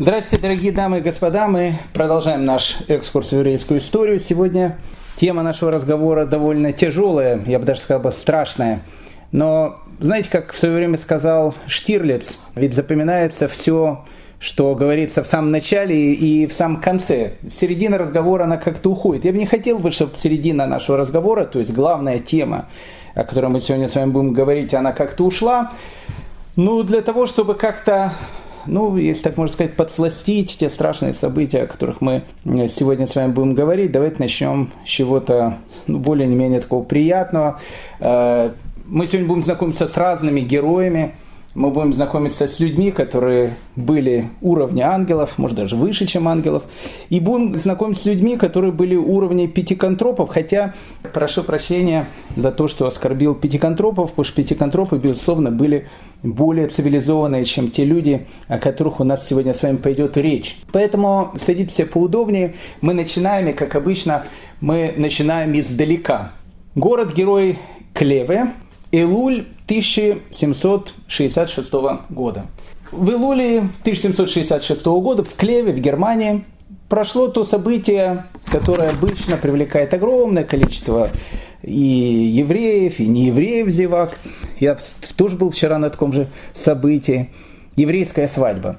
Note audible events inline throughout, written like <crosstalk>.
Здравствуйте, дорогие дамы и господа. Мы продолжаем наш экскурс в еврейскую историю. Сегодня тема нашего разговора довольно тяжелая, я бы даже сказал, страшная. Но знаете, как в свое время сказал Штирлиц, ведь запоминается все, что говорится в самом начале и в самом конце. Середина разговора, она как-то уходит. Я бы не хотел бы, чтобы середина нашего разговора, то есть главная тема, о которой мы сегодня с вами будем говорить, она как-то ушла. Ну, для того, чтобы как-то ну, если так можно сказать, подсластить те страшные события, о которых мы э, сегодня с вами будем говорить, давайте начнем с чего-то ну, более-менее такого приятного. Э, мы сегодня будем знакомиться с разными героями, мы будем знакомиться с людьми, которые были уровня ангелов, может даже выше, чем ангелов, и будем знакомиться с людьми, которые были уровня пятиконтропов, хотя прошу прощения за то, что оскорбил пятиконтропов, потому что пятиконтропы, безусловно, были более цивилизованные, чем те люди, о которых у нас сегодня с вами пойдет речь. Поэтому садитесь поудобнее. Мы начинаем, и как обычно, мы начинаем издалека. Город-герой Клеве, Элуль 1766 года. В Илуле 1766 года в Клеве, в Германии, прошло то событие, которое обычно привлекает огромное количество и евреев, и неевреев зевак. Я тоже был вчера на таком же событии. Еврейская свадьба.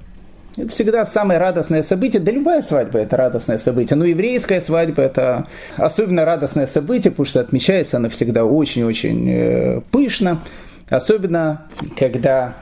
Это всегда самое радостное событие. Да любая свадьба это радостное событие. Но еврейская свадьба это особенно радостное событие, потому что отмечается она всегда очень-очень э, пышно. Особенно, когда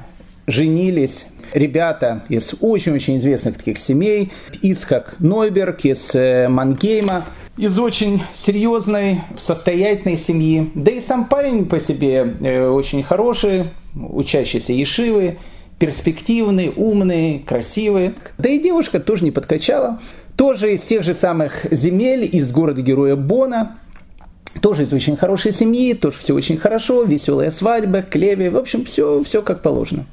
женились ребята из очень-очень известных таких семей, из как Нойберг, из э, Мангейма, из очень серьезной, состоятельной семьи. Да и сам парень по себе э, очень хороший, учащийся Ешивы, перспективный, умный, красивый. Да и девушка тоже не подкачала. Тоже из тех же самых земель, из города-героя Бона. Тоже из очень хорошей семьи, тоже все очень хорошо, веселая свадьба, клеви, в общем, все, все как положено.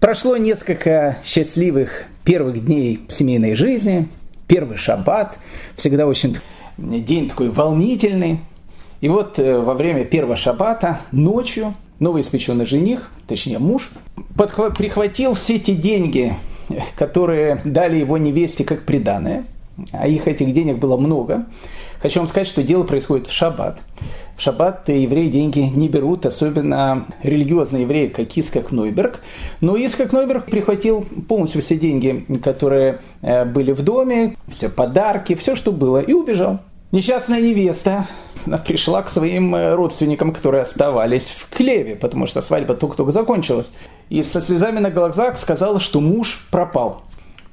Прошло несколько счастливых первых дней семейной жизни, первый шаббат, всегда очень день такой волнительный. И вот э, во время первого шаббата ночью новоиспеченный жених, точнее муж, подхват, прихватил все эти деньги, которые дали его невесте как приданное, а их этих денег было много. Хочу вам сказать, что дело происходит в шаббат. В шаббат евреи деньги не берут, особенно религиозные евреи, как Искак Нойберг. Но Искак Нойберг прихватил полностью все деньги, которые э, были в доме, все подарки, все, что было, и убежал. Несчастная невеста пришла к своим э, родственникам, которые оставались в Клеве, потому что свадьба только-только закончилась. И со слезами на глазах сказала, что муж пропал.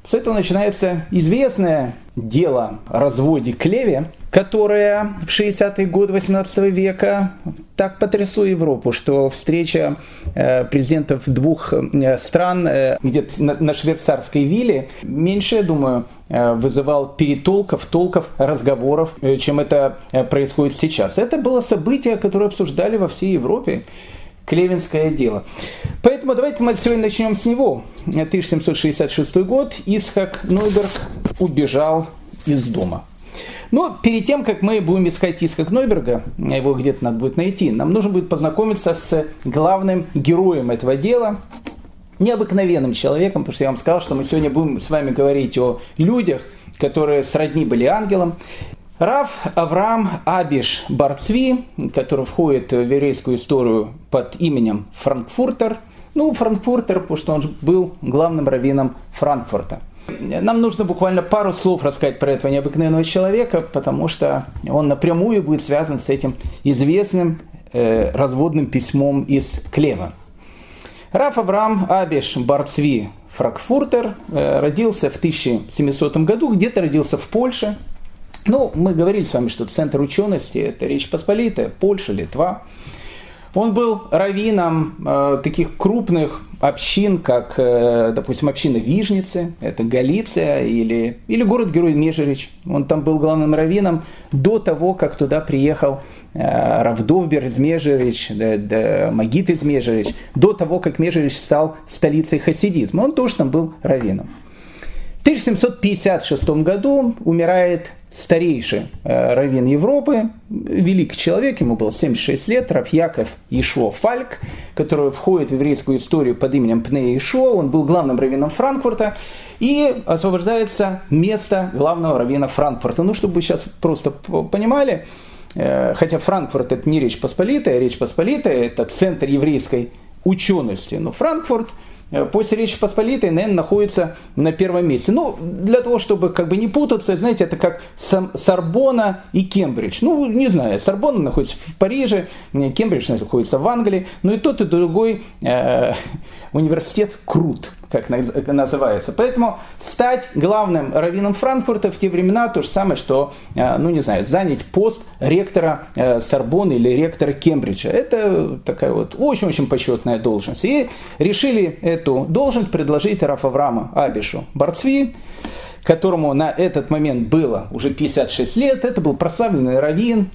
С этого начинается известное дело о разводе Клеве, которое в 60-е годы 18 века так потрясло Европу, что встреча э, президентов двух э, стран где-то на швейцарской вилле меньше, я думаю, Э, вызывал перетолков, толков, разговоров, э, чем это э, происходит сейчас. Это было событие, которое обсуждали во всей Европе. Клевинское дело. Поэтому давайте мы сегодня начнем с него. 1766 год. Исхак Нойберг убежал из дома. Но перед тем, как мы будем искать Исхак Нойберга, его где-то надо будет найти, нам нужно будет познакомиться с главным героем этого дела, необыкновенным человеком, потому что я вам сказал, что мы сегодня будем с вами говорить о людях, которые сродни были ангелам. Раф Авраам Абиш Барцви, который входит в еврейскую историю под именем Франкфуртер. Ну, Франкфуртер, потому что он был главным раввином Франкфурта. Нам нужно буквально пару слов рассказать про этого необыкновенного человека, потому что он напрямую будет связан с этим известным э, разводным письмом из Клева. Раф Авраам Абиш Барцви Франкфуртер э, родился в 1700 году, где-то родился в Польше. Ну, мы говорили с вами, что центр учености – это Речь Посполитая, Польша, Литва. Он был раввином э, таких крупных общин, как, э, допустим, община Вижницы, это Галиция, или, или город-герой Межерич. Он там был главным раввином до того, как туда приехал Э, Равдовбер из Межерич, Магит из Межерич, до того, как Межерич стал столицей хасидизма. Он тоже там был раввином. В 1756 году умирает старейший э, раввин Европы, великий человек, ему было 76 лет, Рафьяков Ишо Фальк, который входит в еврейскую историю под именем Пнея Ишо, он был главным раввином Франкфурта, и освобождается место главного раввина Франкфурта. Ну, чтобы вы сейчас просто понимали, э, хотя Франкфурт это не Речь Посполитая, Речь Посполитая это центр еврейской учености, но Франкфурт – Э, после Речи Посполитой, наверное, находится на первом месте. Ну, для того, чтобы как бы не путаться, знаете, это как Сорбона и Кембридж. Ну, не знаю, Сорбона находится в Париже, Кембридж находится в Англии, но и тот, и другой э, университет крут как называется. Поэтому стать главным раввином Франкфурта в те времена то же самое, что, э, ну не знаю, занять пост ректора э, Сорбонны или ректора Кембриджа. Это такая вот очень-очень почетная должность. И решили эту должность предложить Раф Авраама Абишу Барцви, которому на этот момент было уже 56 лет. Это был прославленный раввин,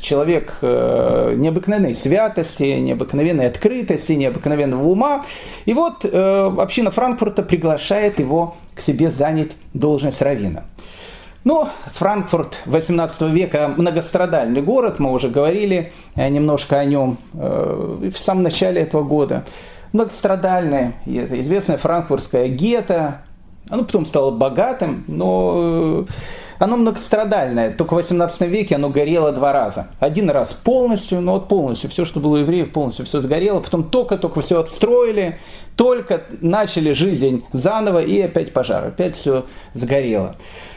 человек э, необыкновенной святости, необыкновенной открытости, необыкновенного ума. И вот э, община Франкфурта приглашает его к себе занять должность равина. Ну, Франкфурт 18 века многострадальный город, мы уже говорили немножко о нем в самом начале этого года. Многострадальное, известное франкфуртское гетто, оно потом стало богатым, но оно многострадальное. Только в 18 веке оно горело два раза. Один раз полностью, но вот полностью, все, что было у евреев, полностью все сгорело. Потом только-только все отстроили, только начали жизнь заново, и опять пожар, опять все сгорело.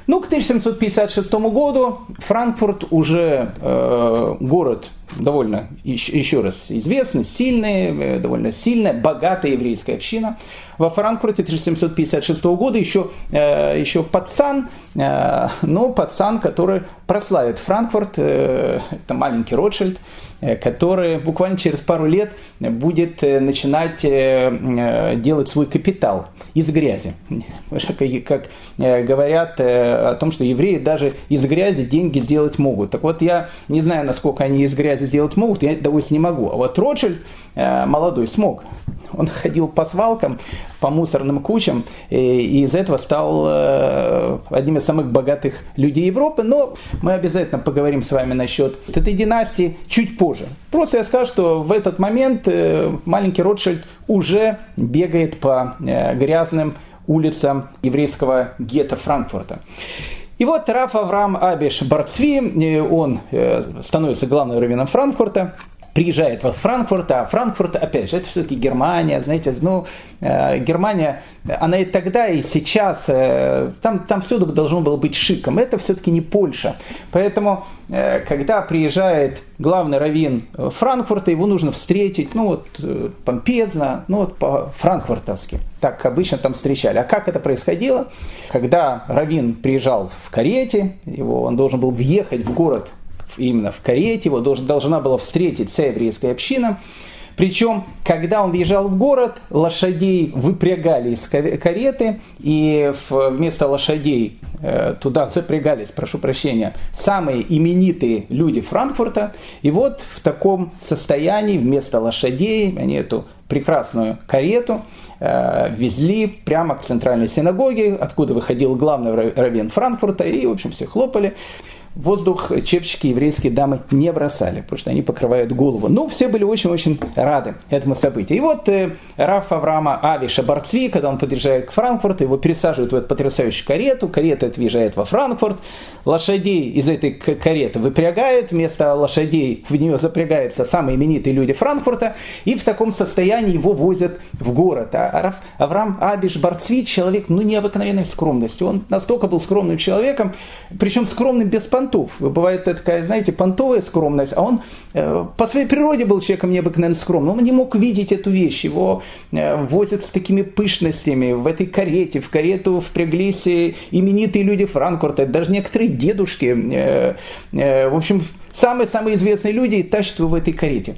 Ну, к 1756 году Франкфурт уже э, город довольно, еще, еще раз, известный, сильный, э, довольно сильная, богатая еврейская община. Во Франкфурте 1756 года еще, э, еще пацан, но пацан, который прославит Франкфурт, э, это маленький Ротшильд, Э, который буквально через пару лет будет э, начинать э, делать свой капитал из грязи. Как говорят о том, что евреи даже из грязи деньги сделать могут. Так вот, я не знаю, насколько они из грязи сделать могут, я, допустим, не могу. А вот Ротшильд молодой смог. Он ходил по свалкам, по мусорным кучам, и из этого стал э, одним из самых богатых людей Европы. Но мы обязательно поговорим с вами насчет этой династии чуть позже. Просто я скажу, что в этот момент э, маленький Ротшильд уже бегает по э, грязным улицам еврейского гетто Франкфурта. И вот Раф Авраам Абиш Барцви, он становится главным раввином Франкфурта, приезжает во Франкфурт, а Франкфурт, опять же, это все-таки Германия, знаете, ну, э, Германия, она и тогда, и сейчас, э, там, там всюду должно было быть шиком, это все-таки не Польша. Поэтому, э, когда приезжает главный раввин Франкфурта, его нужно встретить, ну, вот, э, помпезно, ну, вот, по-франкфуртовски. Так обычно там встречали. А как это происходило? Когда раввин приезжал в карете, его, он должен был въехать в город именно в карете, его должна была встретить вся еврейская община. Причем, когда он въезжал в город, лошадей выпрягали из кареты, и вместо лошадей э, туда запрягались, прошу прощения, самые именитые люди Франкфурта. И вот в таком состоянии вместо лошадей они эту прекрасную карету э, везли прямо к центральной синагоге, откуда выходил главный раввин Франкфурта, и, в общем, все хлопали воздух чепчики еврейские дамы не бросали, потому что они покрывают голову. Ну, все были очень-очень рады этому событию. И вот э, Раф Авраама Авиша Барцви, когда он подъезжает к Франкфурту, его пересаживают в эту потрясающую карету, карета отъезжает во Франкфурт, лошадей из этой кареты выпрягают, вместо лошадей в нее запрягаются самые именитые люди Франкфурта, и в таком состоянии его возят в город. А Раф Авраам Авиш Барцви человек ну, необыкновенной скромности. Он настолько был скромным человеком, причем скромным без понтов. Бывает такая, знаете, понтовая скромность, а он э, по своей природе был человеком необыкновенно скромным. Он не мог видеть эту вещь. Его э, возят с такими пышностями в этой карете. В карету впряглись именитые люди Франкфурта, даже некоторые дедушки. Э, в общем, самые-самые известные люди тащат его в этой карете.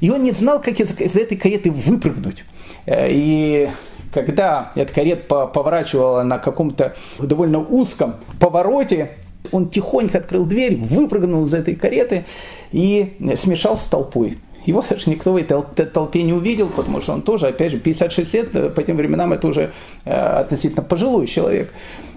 И он не знал, как из, из этой кареты выпрыгнуть. И когда эта карета поворачивала на каком-то довольно узком повороте, он тихонько открыл дверь, выпрыгнул из этой кареты и смешался с толпой. Его даже никто в этой толпе не увидел, потому что он тоже, опять же, 56 лет, э, по тем временам это уже э, относительно пожилой человек.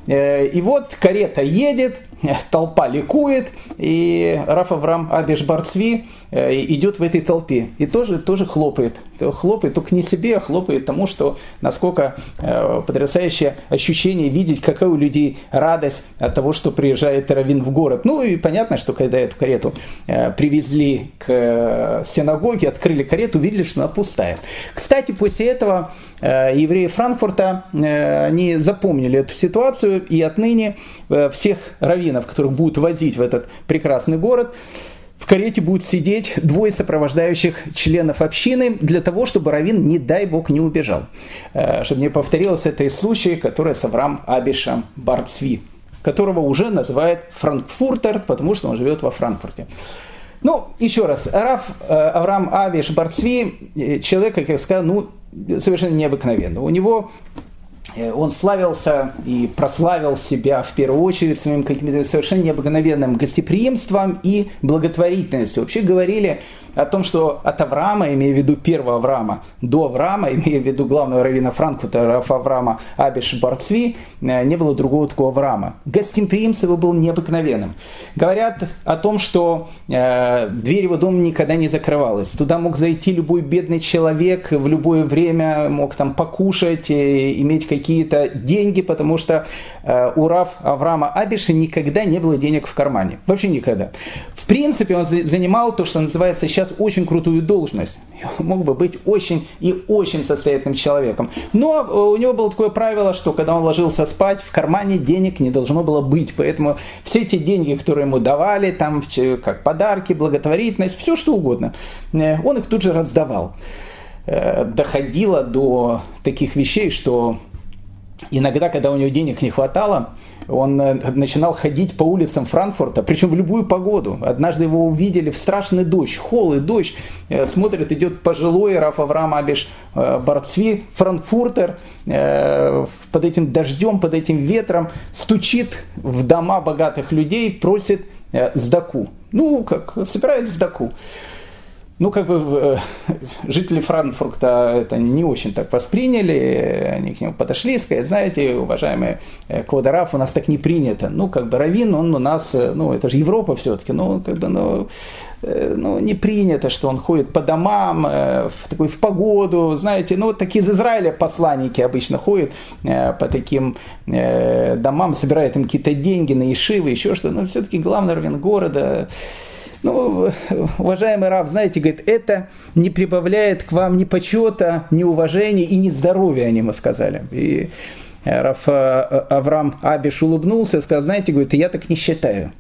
Э, и вот карета едет, <laughs> толпа ликует, и Раф Авраам Абиш Барцви э, идет в этой толпе и тоже, тоже хлопает. Хлопает только не себе, а хлопает тому, что насколько э, потрясающее ощущение видеть, какая у людей радость от того, что приезжает Равин в город. Ну и понятно, что когда эту карету привезли к синагоге, открыли карету, увидели, что она пустая. Кстати, после этого евреи Франкфурта, они запомнили эту ситуацию и отныне всех раввинов которых будут возить в этот прекрасный город, в карете будут сидеть двое сопровождающих членов общины для того, чтобы Равин, не дай бог, не убежал. Э, чтобы не повторилось это из случая, который с Авраам Абишем Барцви, которого уже называют Франкфуртер, потому что он живет во Франкфурте. Ну, еще раз, Раф э, Авраам Авиш Барцви, э, человек, как я сказал, ну, совершенно необыкновенный. У него Э, он славился и прославил себя в первую очередь своим каким-то совершенно необыкновенным гостеприимством и благотворительностью. Вообще говорили о том, что от Авраама, имея в виду первого Авраама, до Авраама, имея в виду главного раввина Франкфурта, Раф Авраама Абиш Барцви, э, не было другого такого Авраама. Гостеприимство его было необыкновенным. Говорят о том, что э, дверь его дома никогда не закрывалась. Туда мог зайти любой бедный человек в любое время, мог там покушать, иметь какие-то деньги, потому что э, у Раф Авраама Абиша никогда не было денег в кармане. Вообще никогда. В принципе, он занимал то, что называется сейчас очень крутую должность. Мог бы быть очень и очень состоятельным человеком. Но э, у него было такое правило, что когда он ложился спать, в кармане денег не должно было быть. Поэтому все эти деньги, которые ему давали, там как подарки, благотворительность, все что угодно, э, он их тут же раздавал. Э, доходило до таких вещей, что иногда, когда у него денег не хватало, он э, начинал ходить по улицам Франкфурта, причем в любую погоду. Однажды его увидели в страшный дождь, холл и дождь. Э, смотрит, идет пожилой Раф Авраам Абиш э, Барцви, франкфуртер, под этим дождем, под этим ветром, стучит в дома богатых людей, просит сдаку. Ну, как, собирает сдаку. Ну, как бы э, <laughs> жители Франкфурта это не очень так восприняли, они к нему подошли и сказали, знаете, уважаемый э, Квадраф, у нас так не принято. Ну, как бы Равин, он у нас, э, ну, это же Европа все-таки, ну, как бы, ну, ну, не принято, что он ходит по домам, в, такой, в погоду, знаете, ну, вот такие из Израиля посланники обычно ходят по таким домам, собирают им какие-то деньги на Ишивы, еще что-то, но все-таки главный раввин города, ну, уважаемый Рав, знаете, говорит, это не прибавляет к вам ни почета, ни уважения и ни здоровья, они ему сказали. И Раф э, Авраам Абиш улыбнулся и сказал, знаете, говорит, я так не считаю.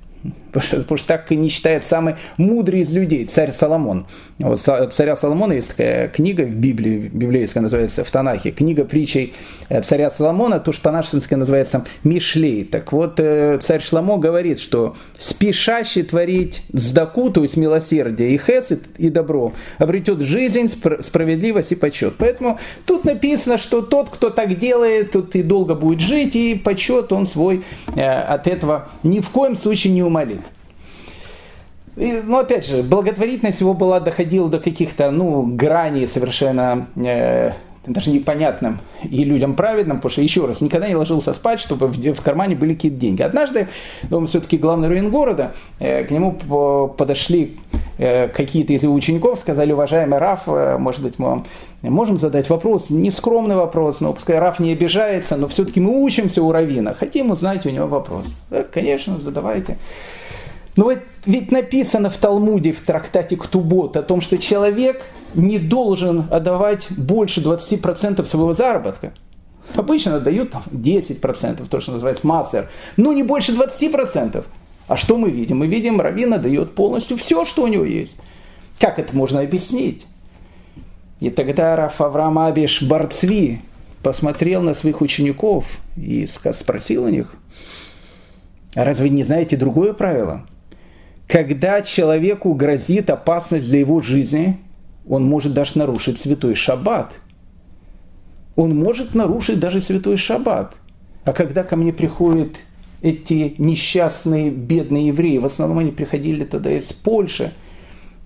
Потому что, так и не считает самый мудрый из людей, царь Соломон. Вот царя Соломона есть такая книга в Библии, библейская называется, в Танахе, книга притчей э, царя Соломона, то, что по-нашенски называется Мишлей. Так вот, э, царь Шламо говорит, что спешащий творить сдаку, то есть милосердие, и хесед, и добро, обретет жизнь, справедливость и почет. Поэтому тут написано, что тот, кто так делает, тот и долго будет жить, и почет он свой э, от этого ни в коем случае не умолит. И, ну, опять же, благотворительность его была, доходила до каких-то, ну, граней совершенно э, даже непонятным и людям праведным, потому что, еще раз, никогда не ложился спать, чтобы в, в кармане были какие-то деньги. Однажды, он все-таки главный руин города, э, к нему подошли э, какие-то из его учеников, сказали, уважаемый Раф, э, может быть, мы вам можем задать вопрос, не скромный вопрос, но пускай Раф не обижается, но все-таки мы учимся у Равина, хотим узнать у него вопрос. Да, конечно, задавайте. Но ну, ведь написано в Талмуде, в трактате Ктубот, о том, что человек не должен отдавать больше 20% своего заработка. Обычно дают 10%, то, что называется массер, но не больше 20%. А что мы видим? Мы видим, Равина дает полностью все, что у него есть. Как это можно объяснить? И тогда Раф Авраам Абиш Барцви посмотрел на своих учеников и спросил у них, а разве не знаете другое правило? Когда человеку грозит опасность для его жизни, он может даже нарушить святой шаббат. Он может нарушить даже святой шаббат. А когда ко мне приходят эти несчастные, бедные евреи, в основном они приходили тогда из Польши,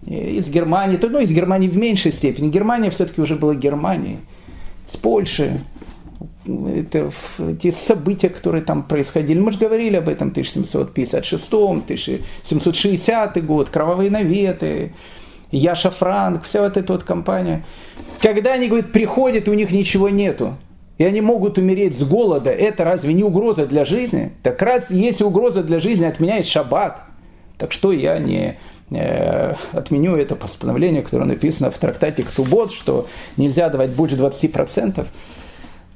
из Германии, ну, из Германии в меньшей степени. Германия все-таки уже была Германией. С Польши, это, те события, которые там происходили. Мы же говорили об этом 1756, 1760 год, кровавые наветы, Яша Франк, вся вот эта вот компания. Когда они, говорят, приходят, у них ничего нету, и они могут умереть с голода, это разве не угроза для жизни? Так раз если угроза для жизни, отменяет шаббат. Так что я не э, отменю это постановление, которое написано в трактате Ктубот, что нельзя давать больше 20%.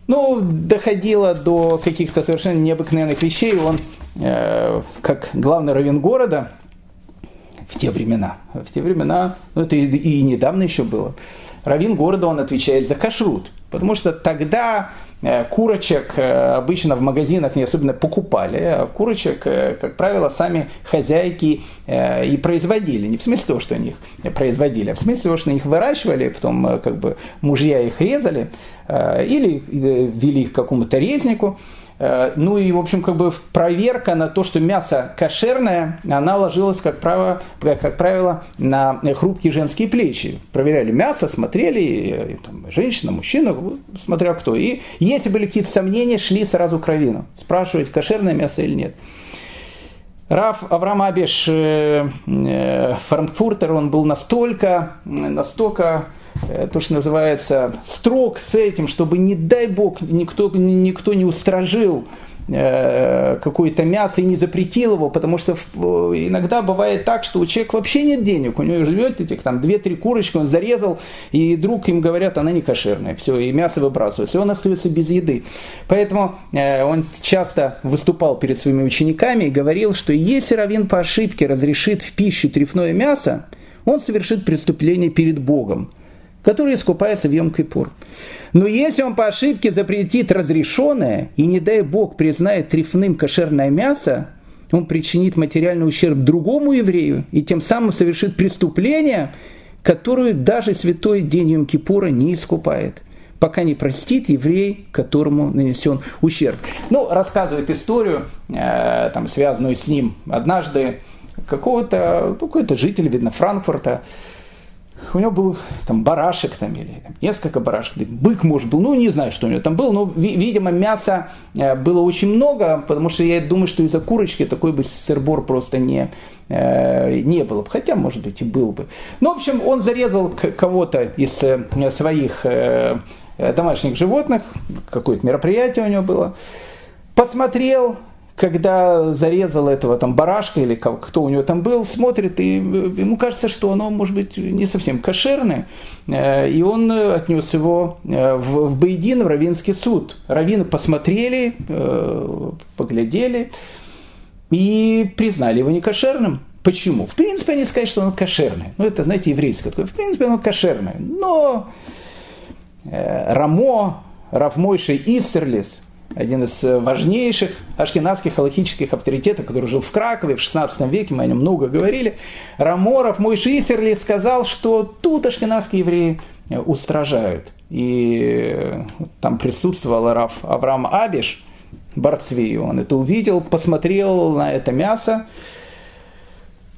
Ну, доходило до каких-то совершенно необыкновенных вещей. Он, э, как главный раввин города, в те времена, в те времена, ну это и, и недавно еще было, раввин города, он отвечает за кашрут. Потому что тогда курочек э, обычно в магазинах не особенно покупали, а курочек, э, как правило, сами хозяйки и производили. Не в смысле того, что они их производили, а в смысле того, что их выращивали, потом как бы мужья их резали или вели их к какому-то резнику. Э, ну и, в общем, как бы проверка на то, что мясо кошерное, она ложилась, как правило, как правило на хрупкие женские плечи. Проверяли мясо, смотрели, и, там, женщина, мужчина, смотря кто. И если были какие-то сомнения, шли сразу к равину. Спрашивать, кошерное мясо или нет. Раф Авраам Абиш, э, э, франкфуртер, он был настолько, настолько то, что называется, строг с этим, чтобы, не дай бог, никто, никто не устражил э, какое-то мясо и не запретил его, потому что иногда бывает так, что у человека вообще нет денег, у него живет этих там 2-3 курочки, он зарезал, и друг им говорят, она не кошерная, все, и мясо выбрасывается, и он остается без еды. Поэтому э, он часто выступал перед своими учениками и говорил, что если раввин по ошибке разрешит в пищу трефное мясо, он совершит преступление перед Богом который искупается в Йом-Кипур. Но если он по ошибке запретит разрешенное и, не дай Бог, признает трефным кошерное мясо, он причинит материальный ущерб другому еврею и тем самым совершит преступление, которое даже святой день Йом-Кипура не искупает пока не простит еврей, которому нанесен ущерб. Ну, рассказывает историю, э, там, связанную с ним. Однажды какого-то, ну, какой-то житель, видно, Франкфурта, у него был там барашек там, или там, несколько барашек, бык, может, был, ну, не знаю, что у него там было, но, видимо, мяса э, было очень много, потому что я думаю, что из-за курочки такой бы сырбор просто не, э, не было бы, хотя, может быть, и был бы. Ну, в общем, он зарезал кого-то из э, своих домашних животных, какое-то мероприятие у него было, посмотрел, когда зарезал этого там барашка или кто у него там был, смотрит, и ему кажется, что оно может быть не совсем кошерное, э, и он отнес его э, в, в Бейдин, в Равинский суд. Равины посмотрели, э, поглядели и признали его некошерным. Почему? В принципе, они сказали, что оно кошерное. Ну, это, знаете, еврейское такое. В принципе, оно кошерное. Но Рамо, Равмойший Иссерлис, один из э, важнейших ашкенадских халахических авторитетов, который жил в Кракове в 16 веке, мы о нем много говорили, Раморов, мой Шисерли, сказал, что тут ашкенадские евреи э, устражают. И э, там присутствовал Раф Авраам Абиш, Барцви, он это увидел, посмотрел на это мясо,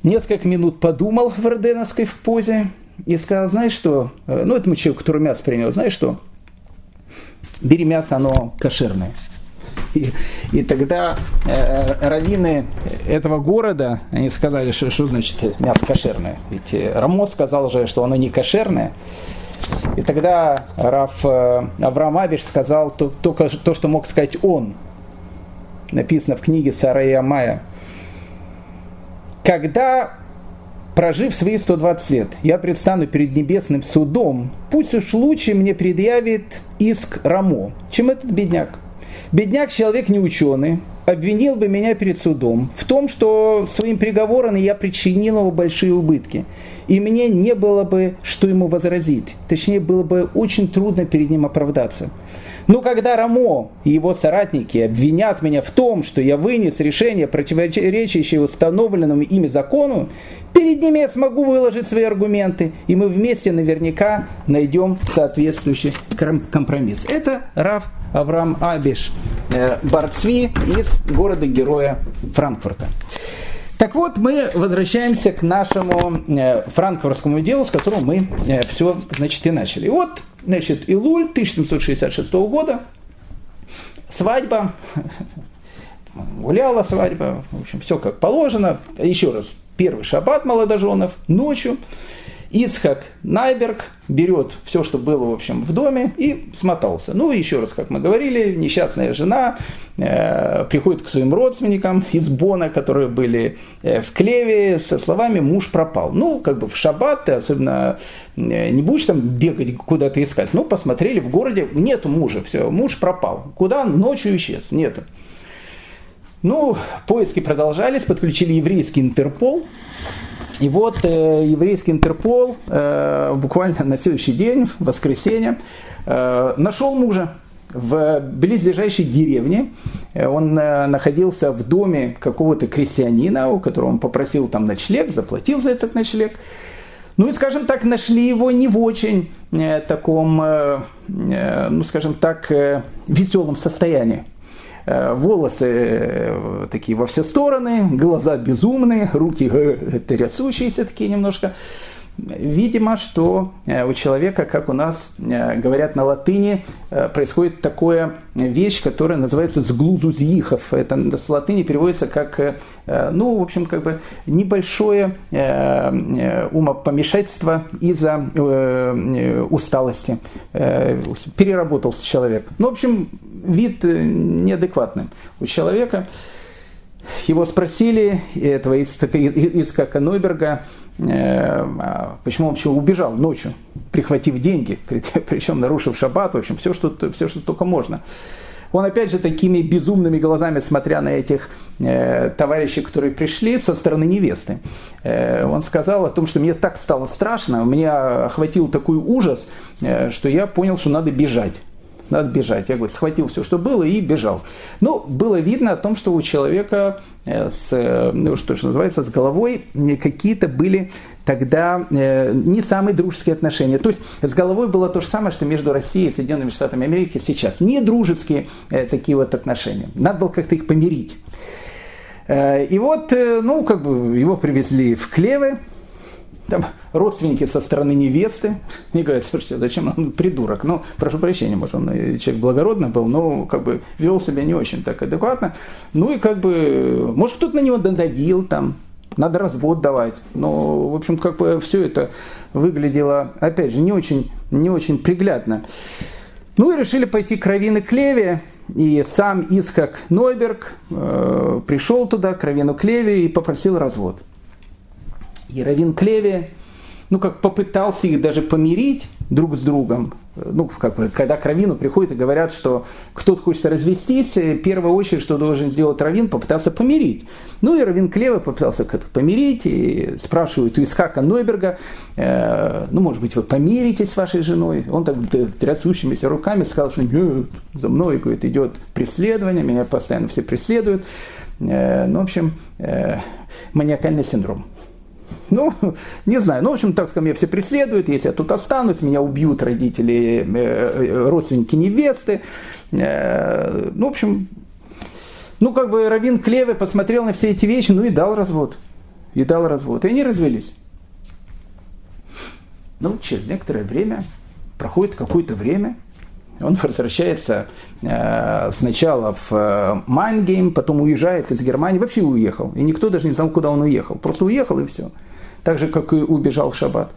несколько минут подумал в Роденовской позе и сказал, знаешь что, ну это человек, который мясо принял, знаешь что, бери мясо, оно кошерное. И, и тогда э, раввины этого города, они сказали, что, что значит мясо кошерное. Ведь э, Рамо сказал же, что оно не кошерное. И тогда Раф э, Авраам Абиш сказал то, только то, что мог сказать он. Написано в книге Сарая Мая. Когда прожив свои 120 лет, я предстану перед небесным судом, пусть уж лучше мне предъявит иск Рамо, чем этот бедняк. Бедняк человек не ученый, обвинил бы меня перед судом в том, что своим приговором я причинил ему большие убытки. И мне не было бы, что ему возразить. Точнее, было бы очень трудно перед ним оправдаться. Но когда Рамо и его соратники обвинят меня в том, что я вынес решение, противоречащее установленному ими закону, перед ними я смогу выложить свои аргументы, и мы вместе наверняка найдем соответствующий компромисс. Это Рав Авраам Абиш, э, Барцви из города-героя Франкфурта. Так вот, мы возвращаемся к нашему э, франковскому делу, с которого мы э, все, значит, и начали. И вот, значит, Илуль 1766 года, свадьба, гуляла свадьба, в общем, все как положено. Еще раз, первый шаббат молодоженов, ночью. Исхак Найберг берет все, что было, в общем, в доме и смотался. Ну, еще раз, как мы говорили, несчастная жена э, приходит к своим родственникам из Бона, которые были э, в Клеве, со словами «муж пропал». Ну, как бы в шаббат ты особенно э, не будешь там бегать куда-то искать. Ну, посмотрели в городе, нету мужа, все, муж пропал. Куда? Ночью исчез, нету. Ну, поиски продолжались, подключили еврейский Интерпол, и вот э, еврейский Интерпол э, буквально на следующий день, в воскресенье, э, нашел мужа в близлежащей деревне. Э, он э, находился в доме какого-то крестьянина, у которого он попросил там ночлег, заплатил за этот ночлег. Ну и, скажем так, нашли его не в очень э, таком, э, э, ну скажем так, э, веселом состоянии. Э, волосы э, такие во все стороны, глаза безумные, руки э, трясущиеся такие немножко. Видимо, что у человека, как у нас говорят на латыни, происходит такая вещь, которая называется сглузузихов. Это с латыни переводится как, ну, в общем, как бы небольшое умопомешательство из-за усталости. Переработался человек. Ну, в общем, вид неадекватный у человека. Его спросили, этого Искака Нойберга, э, а почему он вообще убежал ночью, прихватив деньги, <laughs> причем нарушив шаббат, в общем, все, что, все, что только можно. Он опять же такими безумными глазами, смотря на этих э, товарищей, которые пришли со стороны невесты, э, он сказал о том, что мне так стало страшно, меня охватил такой ужас, э, что я понял, что надо бежать надо бежать. Я говорю, схватил все, что было, и бежал. Ну, было видно о том, что у человека э, с, э, ну, что, что называется, с головой какие-то были тогда э, не самые дружеские отношения. То есть с головой было то же самое, что между Россией и Соединенными Штатами Америки сейчас. Не дружеские э, такие вот отношения. Надо было как-то их помирить. Э, и вот, э, ну, как бы его привезли в Клевы, там родственники со стороны невесты, мне говорят, слушайте, зачем он придурок? Ну, прошу прощения, может, он человек благородный был, но как бы вел себя не очень так адекватно. Ну и как бы, может, кто-то на него надавил там, надо развод давать. Но, в общем, как бы все это выглядело, опять же, не очень, не очень приглядно. Ну и решили пойти к Равины Клеве, и сам Искак Нойберг э, пришел туда, к Равину Клеве, и попросил развод. И Равин Клеви, ну, как попытался их даже помирить друг с другом. Ну, как бы, когда к Равину приходят и говорят, что кто-то хочет развестись, в первую очередь, что должен сделать Равин, попытался помирить. Ну, и Равин Клева попытался как-то помирить, и спрашивают у Исхака Нойберга, э, ну, может быть, вы помиритесь с вашей женой? Он так трясущимися руками сказал, что нет, за мной говорит, идет преследование, меня постоянно все преследуют. Э, ну, в общем, э, маниакальный синдром. Ну, <laughs> не знаю. Ну, в общем, так скажем, меня все преследуют. Если я тут останусь, меня убьют родители, э, э, родственники невесты. Э, ну, в общем, ну, как бы Равин Клеве посмотрел на все эти вещи, ну и дал развод. И дал развод. И они развелись. Ну, через некоторое время, проходит какое-то время, он возвращается э, сначала в э, Майнгейм, потом уезжает из Германии, вообще уехал. И никто даже не знал, куда он уехал. Просто уехал и все так же, как и убежал в шаббат.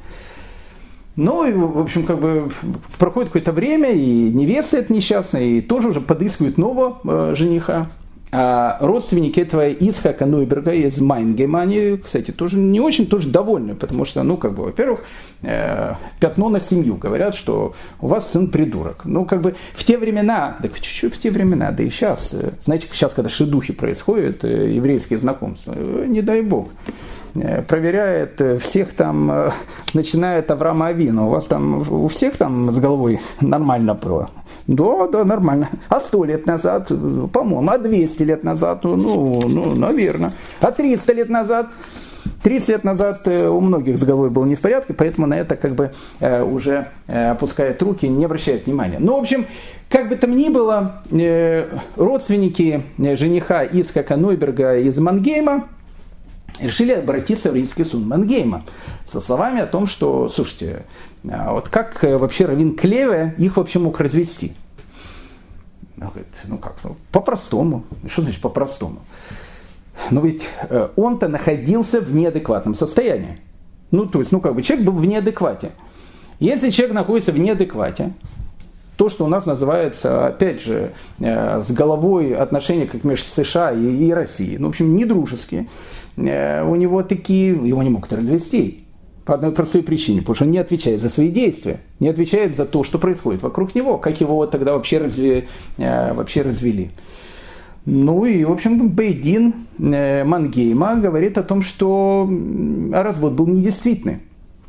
Ну, и, в общем, как бы проходит какое-то время, и невеста это несчастная, и тоже уже подыскивают нового э, жениха. А родственники этого Исхака Нойберга из Майнгема, они, кстати, тоже не очень тоже довольны, потому что, ну, как бы, во-первых, э, пятно на семью. Говорят, что у вас сын придурок. Ну, как бы, в те времена, да чуть-чуть в те времена, да и сейчас, э, знаете, сейчас, когда шедухи происходят, э, еврейские знакомства, э, не дай бог. Э, проверяет э, всех там, э, начиная от Авраама Авина. У вас там, у всех там с головой нормально было? Да, да, нормально. А сто лет назад, по-моему, а 200 лет назад, ну, ну, наверное. А 300 лет назад, 30 лет назад у многих с головой было не в порядке, поэтому на это как бы уже опускает руки, не обращает внимания. Ну, в общем, как бы там ни было, родственники жениха Искака Нойберга из Мангейма, решили обратиться в римский суд Мангейма со словами о том, что, слушайте, а вот как вообще Равин Клеве их вообще мог развести? Он говорит, ну как, ну, по-простому. Что значит по-простому? Но ведь э, он-то находился в неадекватном состоянии. Ну, то есть, ну как бы человек был в неадеквате. Если человек находится в неадеквате, то, что у нас называется, опять же, э, с головой отношения как между США и, и Россией, ну, в общем, не дружеские, э, у него такие, его не могут развести. По одной простой причине, потому что он не отвечает за свои действия, не отвечает за то, что происходит вокруг него, как его тогда вообще, разве, э, вообще развели. Ну и, в общем, Бейдин Мангейма говорит о том, что развод был недействительный.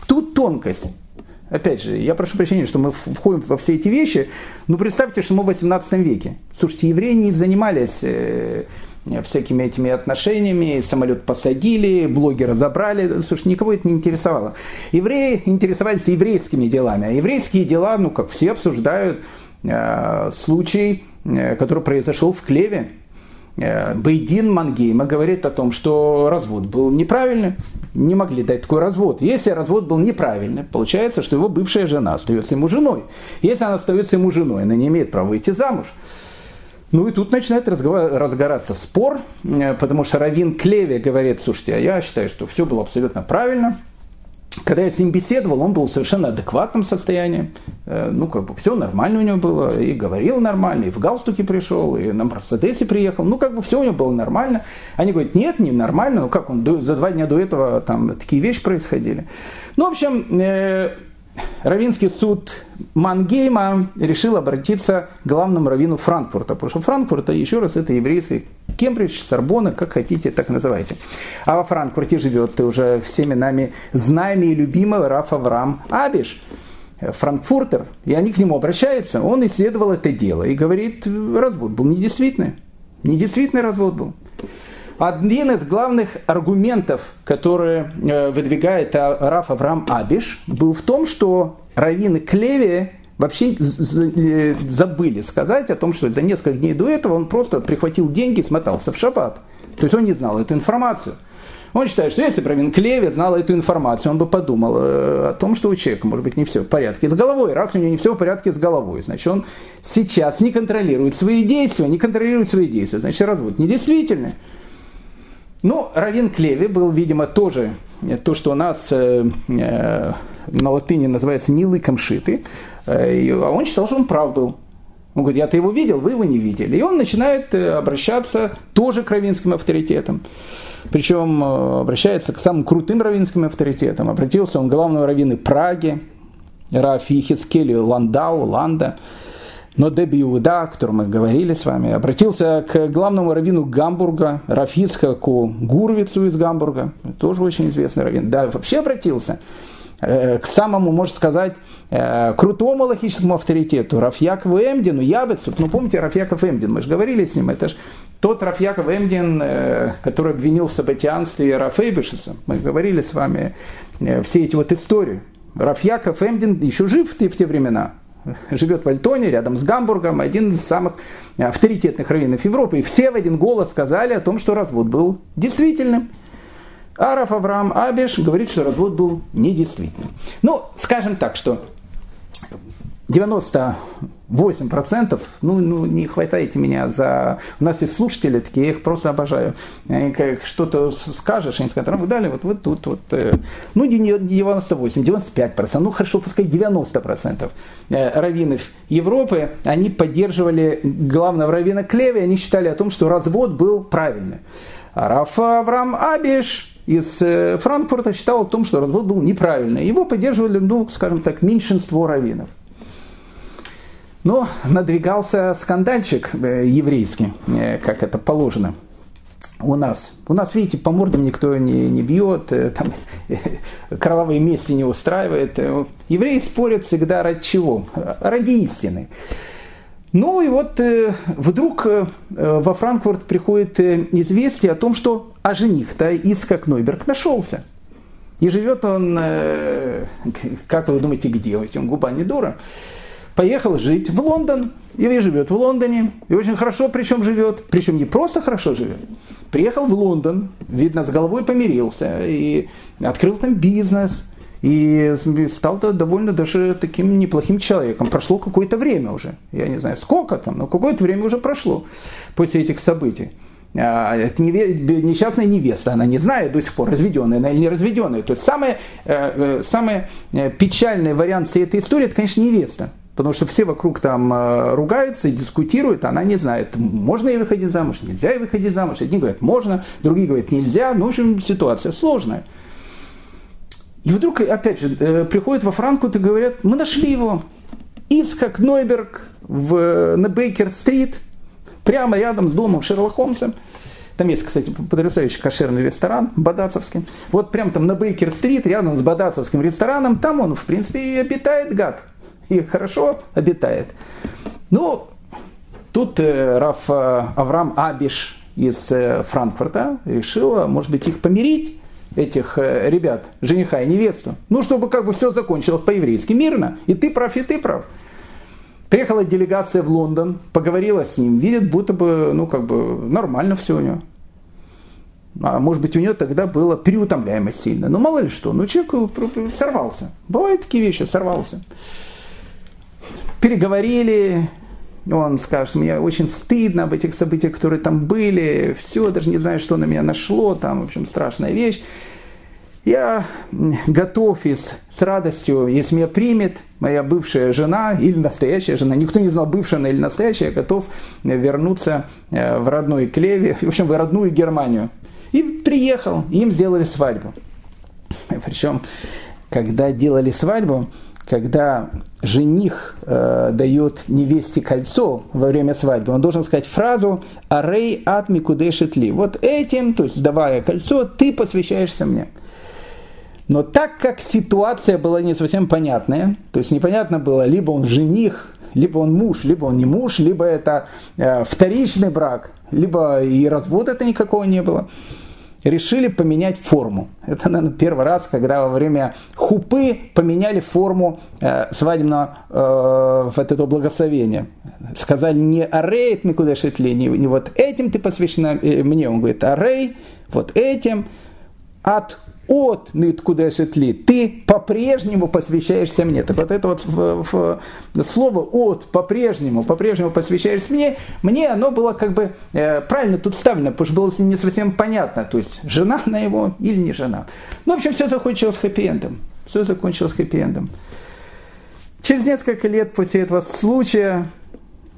Тут тонкость. Опять же, я прошу прощения, что мы входим во все эти вещи, но представьте, что мы в 18 веке. Слушайте, евреи не занимались э, всякими этими отношениями, самолет посадили, блогера забрали, слушай, никого это не интересовало. Евреи интересовались еврейскими делами, а еврейские дела, ну, как все обсуждают, э, случай, э, который произошел в Клеве, Э, Бейдин Мангейма говорит о том, что развод был неправильный, не могли дать такой развод. Если развод был неправильный, получается, что его бывшая жена остается ему женой. Если она остается ему женой, она не имеет права выйти замуж. Ну и тут начинает разгораться спор, э, потому что Равин Клеве говорит, слушайте, а я считаю, что все было абсолютно правильно, когда я с ним беседовал, он был в совершенно адекватном состоянии. Э, ну, как бы все нормально у него было. И говорил нормально, и в галстуке пришел, и на Мерседесе приехал. Ну, как бы все у него было нормально. Они говорят, нет, не нормально. Ну, как он, за два дня до этого там такие вещи происходили. Ну, в общем, э, Равинский суд Мангейма решил обратиться к главному раввину Франкфурта, потому что Франкфурт, еще раз, это еврейский Кембридж, Сорбона, как хотите, так называйте. А во Франкфурте живет ты уже всеми нами знаемый и любимый Раф Авраам Абиш, франкфуртер, и они к нему обращаются, он исследовал это дело и говорит, развод был недействительный. Недействительный развод был. Один из главных аргументов, которые э, выдвигает Раф Авраам Абиш, был в том, что раввины Клеви вообще э, забыли сказать о том, что за несколько дней до этого он просто прихватил деньги и смотался в шаббат. То есть он не знал эту информацию. Он считает, что если бы Равин Клеви знал эту информацию, он бы подумал э, о том, что у человека, может быть, не все в порядке с головой. Раз у него не все в порядке с головой, значит, он сейчас не контролирует свои действия, не контролирует свои действия. Значит, развод недействительный. Ну, Равин Клеви был, видимо, тоже э, то, что у нас э, э, на латыни называется не лыком шитый, э, а он считал, что он прав был. Он говорит, я-то его видел, вы его не видели. И он начинает э, обращаться тоже к равинским авторитетам. Причем э, обращается к самым крутым равинским авторитетам. Обратился он к главному раввину Праги, Рафи Хискелю Ландау, Ланда. Но Деби Иуда, о котором мы говорили с вами, обратился к главному раввину Гамбурга, Рафицкаку Гурвицу из Гамбурга, тоже очень известный раввин. Да, вообще обратился э, к самому, можно сказать, э, крутому логическому авторитету Рафьякову Эмдину, Ябецу. Ну, помните Рафьяков Эмдин, мы же говорили с ним, это же тот Рафьяков Эмдин, э, который обвинил в сабатианстве Рафейбешеса. Мы говорили с вами все эти вот истории. Рафьяков Эмдин еще жив в те, в те времена живет в Альтоне, рядом с Гамбургом, один из самых авторитетных раввинов Европы. И все в один голос сказали о том, что развод был действительным. Араф Авраам Абеш говорит, что развод был недействительным. Ну, скажем так, что 98%, ну, ну не хватайте меня за... У нас есть слушатели такие, я их просто обожаю. Они как что-то скажешь, они скажут, вы дали вот, вот тут, вот, э, ну не 98, 95%, ну хорошо, пускай 90% э, раввинов Европы, они поддерживали главного раввина Клеви, они считали о том, что развод был правильный. А Раф Авраам Абиш из э, Франкфурта считал о том, что развод был неправильный. Его поддерживали, ну, скажем так, меньшинство раввинов. Но надвигался скандальчик э, еврейский, э, как это положено у нас. У нас, видите, по мордам никто не, не бьет, э, там, кровавые мести не устраивает. Евреи спорят всегда ради чего? Ради истины. Ну и вот вдруг во Франкфурт приходит известие о том, что а жених-то Искак Нойберг нашелся. И живет он, как вы думаете, где? Он губа не дура. Поехал жить в Лондон. И живет в Лондоне. И очень хорошо причем живет. Причем не просто хорошо живет. Приехал в Лондон, видно, с головой помирился. И открыл там бизнес. И стал довольно даже таким неплохим человеком. Прошло какое-то время уже. Я не знаю, сколько там, но какое-то время уже прошло после этих событий. А, это несчастная невеста, она не знает до сих пор, разведенная она или не разведенная. То есть самый, э, э, самый э, печальный вариант всей этой истории, это, конечно, невеста. Потому что все вокруг там ругаются и дискутируют, она не знает, можно ей выходить замуж, нельзя ей выходить замуж. Одни говорят, можно, другие говорят, нельзя. Ну, в общем, ситуация сложная. И вдруг, опять же, приходят во Франкфурт и говорят, мы нашли его. Исхак Нойберг в, на Бейкер-стрит – прямо рядом с домом Шерлока Холмса. Там есть, кстати, потрясающий кошерный ресторан Бадацовский. Вот прямо там на Бейкер-стрит, рядом с Бадацовским рестораном, там он, в принципе, и обитает, гад. И хорошо обитает. Ну, тут э, Раф э, Авраам Абиш из э, Франкфурта решил, может быть, их помирить, этих ребят, жениха и невесту. Ну, чтобы как бы все закончилось по-еврейски мирно. И ты прав, и ты прав. Приехала делегация в Лондон, поговорила с ним, видит, будто бы, ну, как бы, нормально все у него. А может быть, у нее тогда было переутомляемость сильно. Ну, мало ли что, ну, человек сорвался. Бывают такие вещи, сорвался. Переговорили, он скажет, мне очень стыдно об этих событиях, которые там были, все, даже не знаю, что на меня нашло, там, в общем, страшная вещь. Я готов и с, с радостью, если меня примет моя бывшая жена или настоящая жена, никто не знал, бывшая она или настоящая, я готов вернуться э, в родной Клеве, в общем, в родную Германию. И приехал, им сделали свадьбу. Причем, когда делали свадьбу, когда жених э, дает невесте кольцо во время свадьбы, он должен сказать фразу «Арей ат микудешетли». Вот этим, то есть давая кольцо, ты посвящаешься мне. Но так как ситуация была не совсем понятная, то есть непонятно было, либо он жених, либо он муж, либо он не муж, либо это э, вторичный брак, либо и развода это никакого не было, решили поменять форму. Это, наверное, первый раз, когда во время хупы поменяли форму э, свадебного э, вот этого благословения. Сказали не арей, никуда шетли, не, не вот этим ты посвящена мне. Он говорит, арей, вот этим, от от Ниткудешетли, ты по-прежнему посвящаешься мне. Так вот это вот в, в, слово от по-прежнему, по-прежнему посвящаешься мне, мне оно было как бы э, правильно тут вставлено, потому что было не совсем понятно, то есть жена на его или не жена. Ну, в общем, все закончилось хэппи-эндом. Все закончилось хэппи-эндом. Через несколько лет после этого случая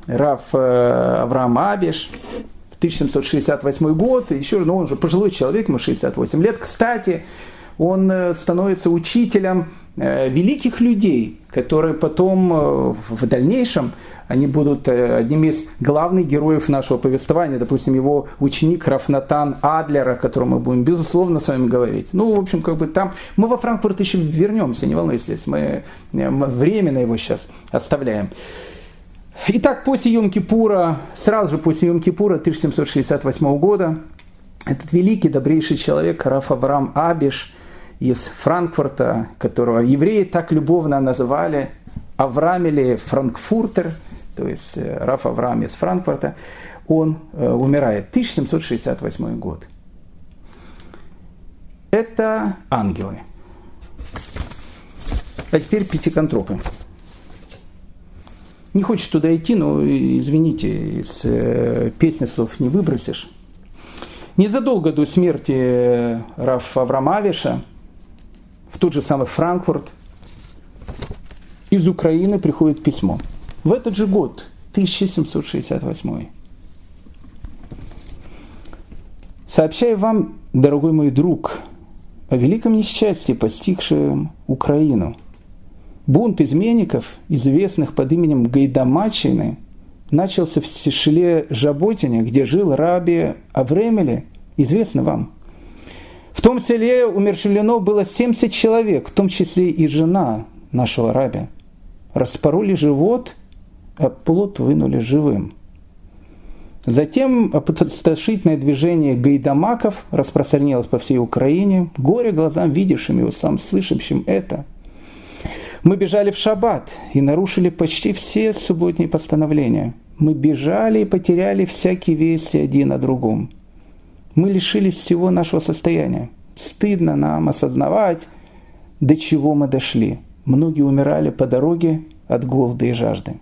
Раф э, Авраам Абиш 1768 год, еще, ну, он же пожилой человек, ему 68 лет. Кстати, он э, становится учителем э, великих людей, которые потом э, в дальнейшем они будут одним из главных героев нашего повествования. Допустим, его ученик Рафнатан Адлера, о котором мы будем, безусловно, с вами говорить. Ну, в общем, как бы там... Мы во Франкфурт еще вернемся, не волнуйтесь, мы, мы временно его сейчас оставляем. Итак, после Йом-Кипура, сразу же после Йом-Кипура 1768 года, этот великий, добрейший человек, Раф Авраам Абиш из Франкфурта, которого евреи так любовно называли Авраам или Франкфуртер, то есть э, Раф Авраам из Франкфурта, он э, умирает. 1768 год. Это ангелы. А теперь пятиконтропы. Не хочешь туда идти, но, извините, из э, песни слов не выбросишь. Незадолго до смерти э, Раф Аврамавиша в тот же самый Франкфурт из Украины приходит письмо. В этот же год, 1768. Сообщаю вам, дорогой мой друг, о великом несчастье, постигшем Украину – Бунт изменников, известных под именем Гайдамачины, начался в Сешеле Жаботине, где жил раби Авремеле, известно вам. В том селе умершвлено было 70 человек, в том числе и жена нашего раби. Распороли живот, а плод вынули живым. Затем опустошительное движение гайдамаков распространилось по всей Украине, горе глазам видевшим и усам слышащим это – Мы бежали в шаббат и нарушили почти все субботние постановления. Мы бежали и потеряли всякие вести один о другом. Мы лишились всего нашего состояния. Стыдно нам осознавать, до чего мы дошли. Многие умирали по дороге от голода и жажды.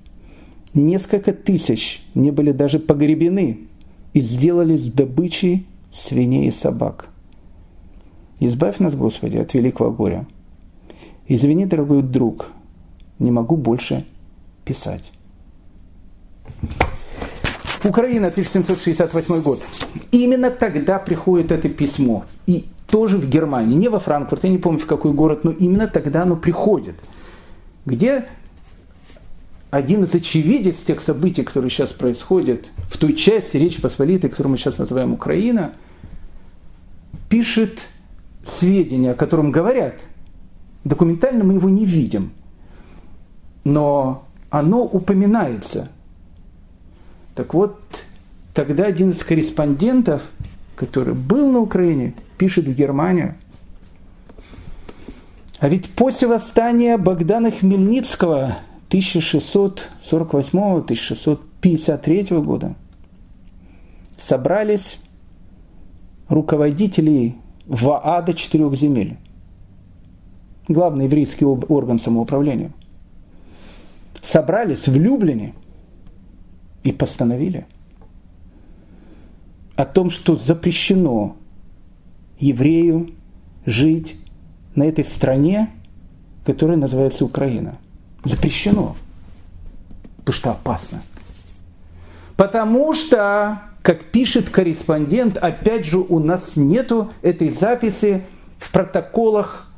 Несколько тысяч не были даже погребены и сделались добычей свиней и собак. Избавь нас, Господи, от великого горя. Извини, дорогой друг, не могу больше писать. Украина, 1768 год. Именно тогда приходит это письмо. И тоже в Германии, не во Франкфурт, я не помню в какой город, но именно тогда оно приходит. Где один из очевидец тех событий, которые сейчас происходят в той части Речи Посполитой, которую мы сейчас называем Украина, пишет сведения, о котором говорят. Документально мы его не видим, но оно упоминается. Так вот, тогда один из корреспондентов, который был на Украине, пишет в Германию. А ведь после восстания Богдана Хмельницкого 1648-1653 года собрались руководители ВААДа четырех земель. Главный еврейский орган самоуправления. Собрались в Люблине и постановили о том, что запрещено еврею жить на этой стране, которая называется Украина. Запрещено. Потому что опасно. Потому что как пишет корреспондент, опять же у нас нету этой записи в протоколах,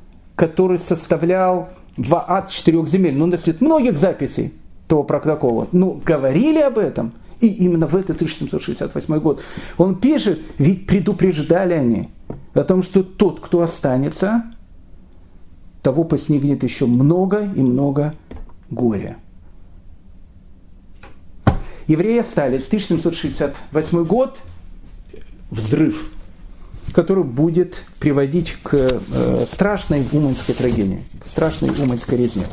который составлял ВААД четырех земель. Ну, нет многих записей того протокола. Ну, говорили об этом. И именно в этот 1768 год он пишет, ведь предупреждали они о том, что тот, кто останется, того постигнет еще много и много горя. Евреи остались. 1768 год, взрыв, который будет приводить к э, страшной уманской трагедии, страшной уманской резне.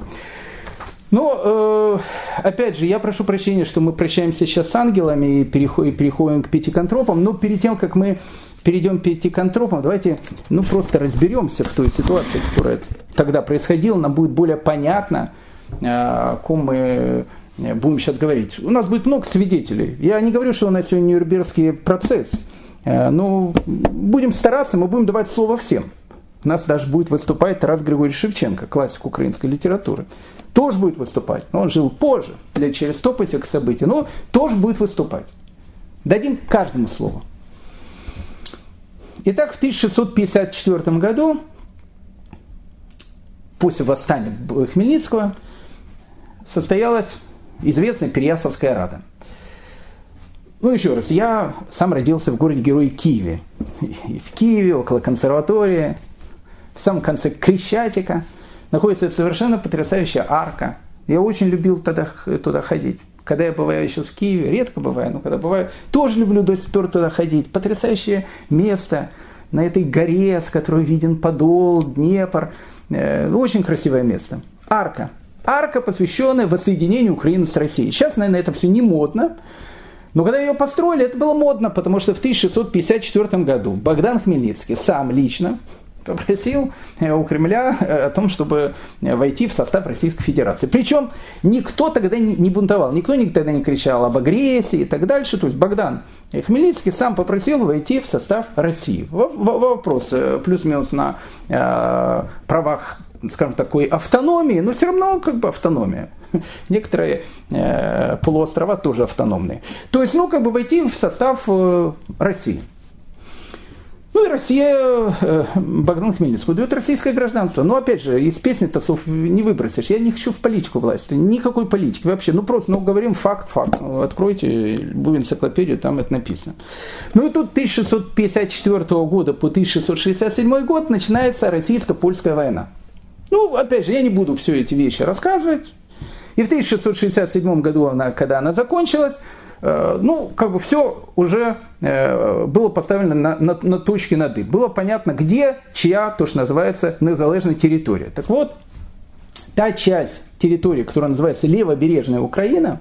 Но, э, опять же, я прошу прощения, что мы прощаемся сейчас с ангелами и переходим, переходим к пятиконтропам, но перед тем, как мы перейдем к пятиконтропам, давайте ну, просто разберемся в той ситуации, которая тогда происходила, нам будет более понятно, э, о ком мы Э, будем сейчас говорить. У нас будет много свидетелей. Я не говорю, что у нас сегодня Нюрнбергский процесс. Э, но будем стараться, мы будем давать слово всем. У нас даже будет выступать Тарас Григорьевич Шевченко, классик украинской литературы. Тоже будет выступать. Но он жил позже, лет через сто по этих событий, но тоже будет выступать. Дадим каждому слово. Итак, в 1654 году, после восстания Хмельницкого, состоялась известная Переяславская рада. Ну, еще раз, я сам родился в городе-герое Киеве. И в Киеве, около консерватории, в самом конце Крещатика, находится совершенно потрясающая арка. Я очень любил тогда туда ходить. Когда я бываю еще в Киеве, редко бываю, но когда бываю, тоже люблю до сих пор туда ходить. Потрясающее место на этой горе, с которой виден Подол, Днепр. Э, очень красивое место. Арка арка, посвященная воссоединению Украины с Россией. Сейчас, наверное, это все не модно, но когда ее построили, это было модно, потому что в 1654 году Богдан Хмельницкий сам лично попросил э, у Кремля э, о том, чтобы войти в состав Российской Федерации. Причем никто тогда не, бунтовал, никто тогда не кричал об агрессии и так дальше. То есть Богдан Хмельницкий сам попросил войти в состав России. Вопрос э, плюс-минус на э, правах скажем, такой автономии, но все равно как бы автономия. <laughs> Некоторые э, полуострова тоже автономные. То есть, ну, как бы войти в состав э, России. Ну и Россия, э, Богдан Хмельницкий, дает российское гражданство. Но опять же, из песни тасов не выбросишь. Я не хочу в политику власти. Никакой политики вообще. Ну просто, ну говорим факт, факт. Откройте любую энциклопедию, там это написано. Ну и тут 1654 года по 1667 год начинается российско-польская война. Ну, опять же, я не буду все эти вещи рассказывать. И в 1667 году, она, когда она закончилась, э, ну, как бы все уже э, было поставлено на, на, на точки над «и». Было понятно, где, чья, то, что называется, незалежная территория. Так вот, та часть территории, которая называется левобережная Украина,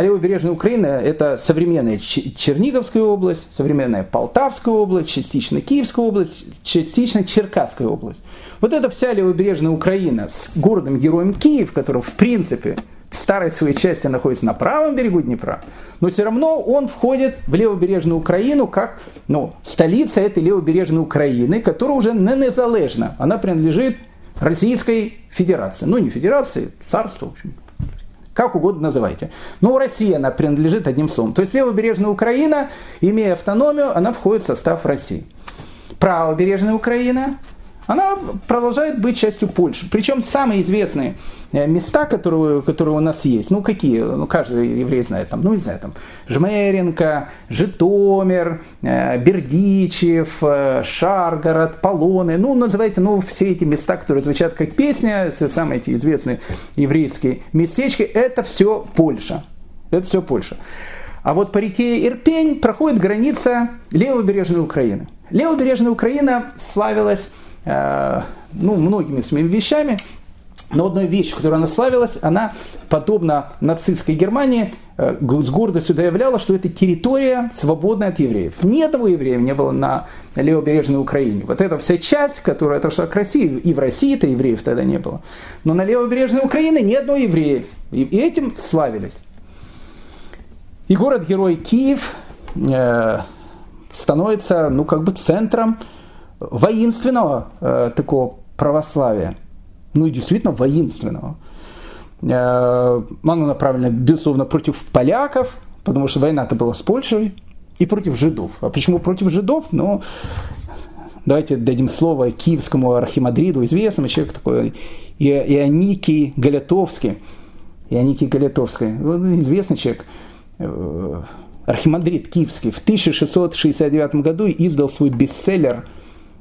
левобережная Украина – это современная Черниговская область, современная Полтавская область, частично Киевская область, частично Черкасская область. Вот эта вся левобережная Украина с городом-героем Киев, который в принципе в старой своей части находится на правом берегу Днепра, но все равно он входит в левобережную Украину как ну, столица этой левобережной Украины, которая уже не незалежна. Она принадлежит Российской Федерации. Ну, не Федерации, царству, в общем. Как угодно называйте. Но Россия, она принадлежит одним словом. То есть левобережная Украина, имея автономию, она входит в состав России. Правобережная Украина, она продолжает быть частью Польши. Причем самые известные э, места, которые, которые у нас есть, ну какие, ну каждый еврей знает, там, ну не знаю, там, Жмеренко, Житомир, э, Бердичев, э, Шаргород, Полоны, ну называйте, ну все эти места, которые звучат как песня, самые эти известные еврейские местечки, это все Польша. Это все Польша. А вот по реке Ирпень проходит граница левобережной Украины. Левобережная Украина славилась ну, многими своими вещами. Но одной вещью, которой она славилась, она, подобно нацистской Германии, э, с гордостью заявляла, что это территория, свободная от евреев. Ни одного еврея не было на левобережной Украине. Вот эта вся часть, которая отошла к России, и в России-то евреев тогда не было. Но на левобережной Украине ни одного еврея. И этим славились. И город-герой Киев э, становится, ну, как бы центром воинственного э, такого православия. Ну и действительно воинственного. Э, оно направлено, безусловно, против поляков, потому что война-то была с Польшей, и против жидов. А почему против жидов? Ну, давайте дадим слово киевскому архимадриду, известному человеку такой, Ионикий Галятовский. Ионикий Галятовский, известный человек, э, архимандрит киевский, в 1669 году издал свой бестселлер –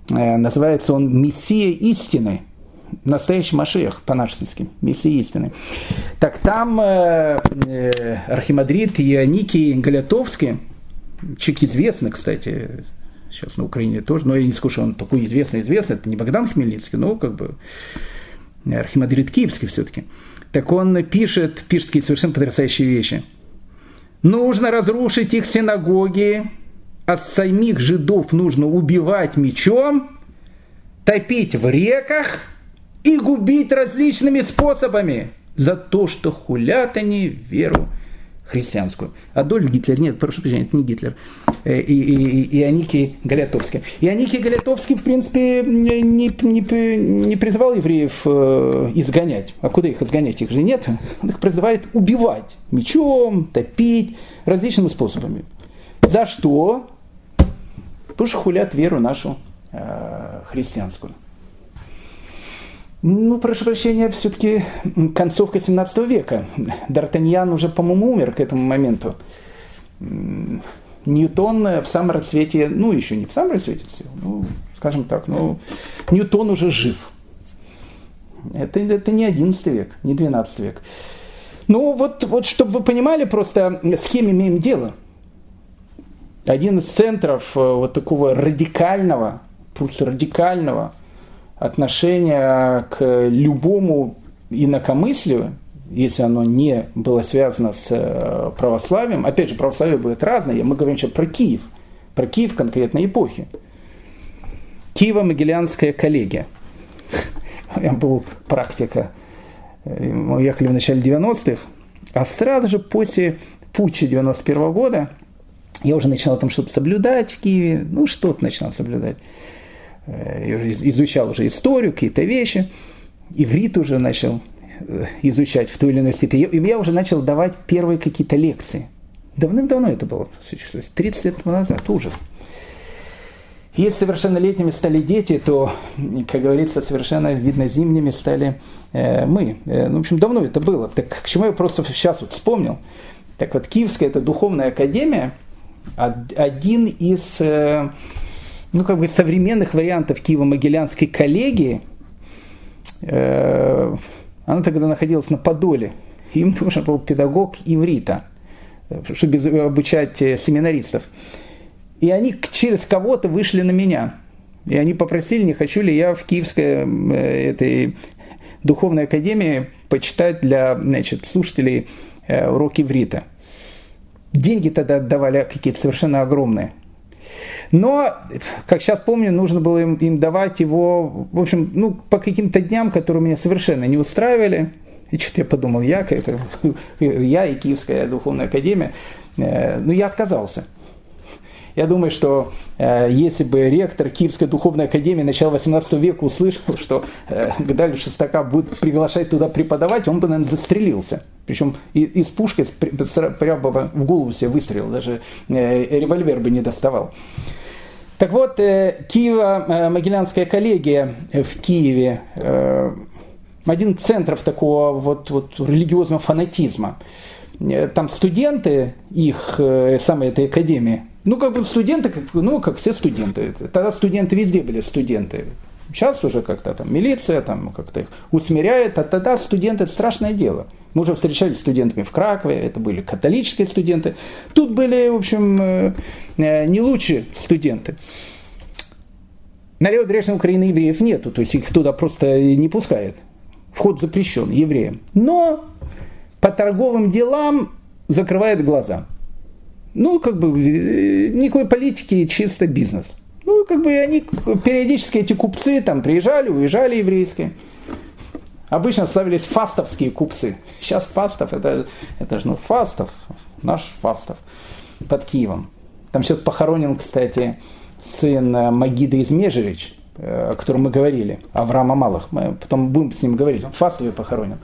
называется он «Мессия истины», настоящий Машех по-нашски, Мессия истины. Так там э, э, архимандрит Ионикий Галятовский, человек известный, кстати, сейчас на Украине тоже, но я не скажу, что он такой известный-известный, это не Богдан Хмельницкий, но как бы архимандрит Киевский все-таки. Так он пишет, пишет какие совершенно потрясающие вещи. Нужно разрушить их синагоги, а самих жидов нужно убивать мечом, топить в реках и губить различными способами за то, что хулят они веру христианскую. Адольф Гитлер, нет, прошу прощения, это не Гитлер, э, и, и, и Аники Галятовский. И Аники Галятовский, в принципе, не, не, не призывал евреев э, изгонять. А куда их изгонять? Их же нет. Он их призывает убивать мечом, топить различными способами. За что? Потому хулят веру нашу э, христианскую. Ну, прошу прощения, все-таки концовка 17 века. Д'Артаньян уже, по-моему, умер к этому моменту. Ньютон в самом расцвете, ну, еще не в самом расцвете ну, скажем так, ну, Ньютон уже жив. Это, это не 11 век, не 12 век. Ну, вот, вот чтобы вы понимали просто, с кем имеем дело – один из центров э, вот такого радикального, просто радикального отношения к любому инакомыслию, если оно не было связано с э, православием, опять же, православие будет разное, мы говорим сейчас про Киев, про Киев конкретной эпохи. Киево-Могилянская коллегия. <laughs> Меня был практика. Мы ехали в начале 90-х, а сразу же после путча 91 года я уже начинал там что-то соблюдать в Киеве, ну что-то начинал соблюдать. Э, я уже изучал уже историю, какие-то вещи, иврит уже начал э, изучать в той или иной степени. И я уже начал давать первые какие-то лекции. Давным-давно это было, 30 лет назад, ужас. Если совершеннолетними стали дети, то, как говорится, совершенно видно зимними стали э, мы. Ну, в общем, давно это было. Так к чему я просто сейчас вот вспомнил. Так вот, Киевская это духовная академия – один из э, ну, как бы современных вариантов Киево-Могилянской коллегии, э, она тогда находилась на Подоле. Им нужен был педагог иврита, чтобы обучать э, семинаристов. И они через кого-то вышли на меня. И они попросили, не хочу ли я в киевской этой Духовной Академии почитать для значит, слушателей э, уроки иврита. Деньги тогда отдавали какие-то совершенно огромные. Но, как сейчас помню, нужно было им, им давать его, в общем, ну, по каким-то дням, которые меня совершенно не устраивали. И что-то я подумал, я, это, <laughs> я и Киевская духовная академия, э, ну, я отказался. Я думаю, что э, если бы ректор Киевской духовной академии начала 18 века услышал, что э, Гдаль Шестака будет приглашать туда преподавать, он бы, наверное, застрелился. Причем из пушки прямо в голову себе выстрелил, даже э, револьвер бы не доставал. Так вот, э, Киево-Могилянская коллегия в Киеве, э, один из центров такого вот, вот религиозного фанатизма. Э, там студенты их, э, самой этой академии, ну, как бы студенты, как, ну, как все студенты. Тогда студенты везде были студенты. Сейчас уже как-то там милиция там как-то их усмиряет, а тогда студенты это страшное дело. Мы уже встречались с студентами в Кракове, это были католические студенты. Тут были, в общем, э, не лучшие студенты. На левобережной Украины евреев нету, то есть их туда просто не пускают. Вход запрещен евреям. Но по торговым делам закрывает глаза. Ну, как бы, э, никакой политики, чисто бизнес. Ну, как бы они, периодически эти купцы там приезжали, уезжали еврейские. Обычно ставились фастовские купцы. Сейчас фастов, это, это же, ну, фастов, наш фастов под Киевом. Там сейчас похоронен, кстати, сын э, Магида из Межерич, э, о котором мы говорили, Авраама Малых. Мы потом будем с ним говорить. Он в Фастове похоронен.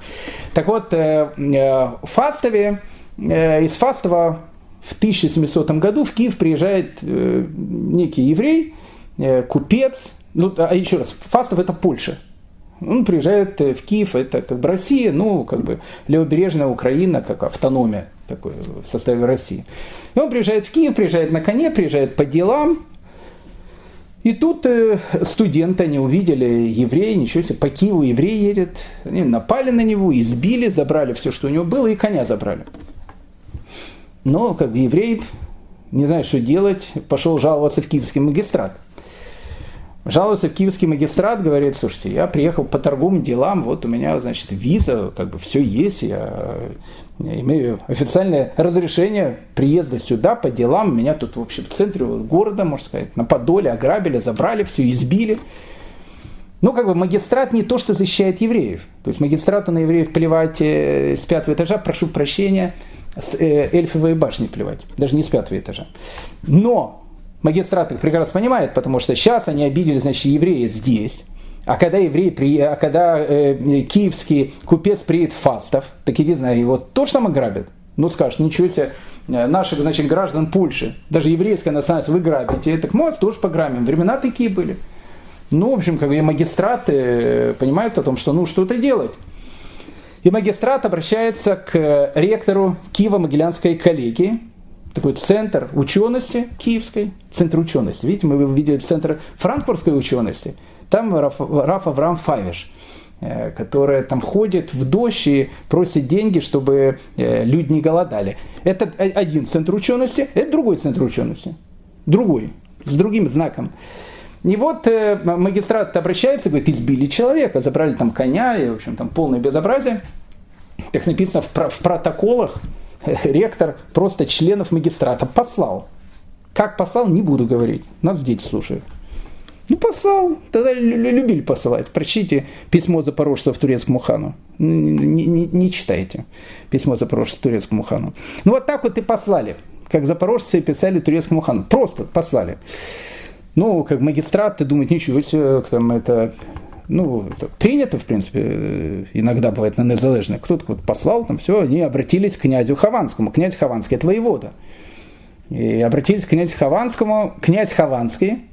Так вот, в Фастове, из Фастова в 1700 году в Киев приезжает э, некий еврей, э, купец, ну, а еще раз, Фастов это Польша. Он приезжает э, в Киев, это как бы Россия, ну, как бы левобережная Украина, как автономия такой в составе России. И он приезжает в Киев, приезжает на коне, приезжает по делам, и тут э, студенты, они увидели еврея, ничего себе, по Киеву еврей едет, они напали на него, избили, забрали все, что у него было, и коня забрали. Но как бы еврей, не знает, что делать, пошел жаловаться в киевский магистрат. Жалуется в киевский магистрат, говорит, слушайте, я приехал по торговым делам, вот у меня, значит, виза, как бы все есть, я, я имею официальное разрешение приезда сюда по делам, меня тут, в общем, в центре города, можно сказать, на Подоле ограбили, забрали, все избили. Ну, как бы магистрат не то, что защищает евреев. То есть магистрату на евреев плевать э, с пятого этажа, прошу прощения – с э, эльфовой башни плевать, даже не с пятого этажа. Но магистрат их прекрасно понимает, потому что сейчас они обидели, значит, евреи здесь, а когда еврей, при, а когда э, киевский купец приедет Фастов, так иди знаю, его тоже там ограбят. Ну скажешь, ничего себе, э, наших, значит, граждан Польши, даже еврейская национальность вы грабите, так мы вас тоже пограбим. Времена такие были. Ну, в общем, как бы магистраты э, понимают о том, что ну что-то делать. И магистрат обращается к ректору Киево-Могилянской коллегии, такой центр учености киевской, центр учености. Видите, мы видели центр франкфуртской учености. Там Раф, Раф Авраам Фавиш, э, которая там ходит в дождь и просит деньги, чтобы э, люди не голодали. Это один центр учености, это другой центр учености. Другой, с другим знаком. И вот э, магистрат обращается, говорит, избили человека, забрали там коня, и, в общем, там полное безобразие. Так написано в, в протоколах, э, ректор просто членов магистрата послал. Как послал, не буду говорить. Нас дети слушают. Ну, послал. Тогда любили посылать. Прочтите письмо запорожцев турецкому хану. Не, не, не читайте письмо запорожцев турецкому хану. Ну, вот так вот и послали. Как запорожцы писали турецкому хану. Просто послали. Ну, как магистрат, ты думаешь, ничего себе, там это ну, принято, в принципе, иногда бывает на незалежных. Кто-то вот послал, там все, они обратились к князю Хованскому. Князь Хованский – это воевода. И обратились к князю Хованскому. Князь Хованский,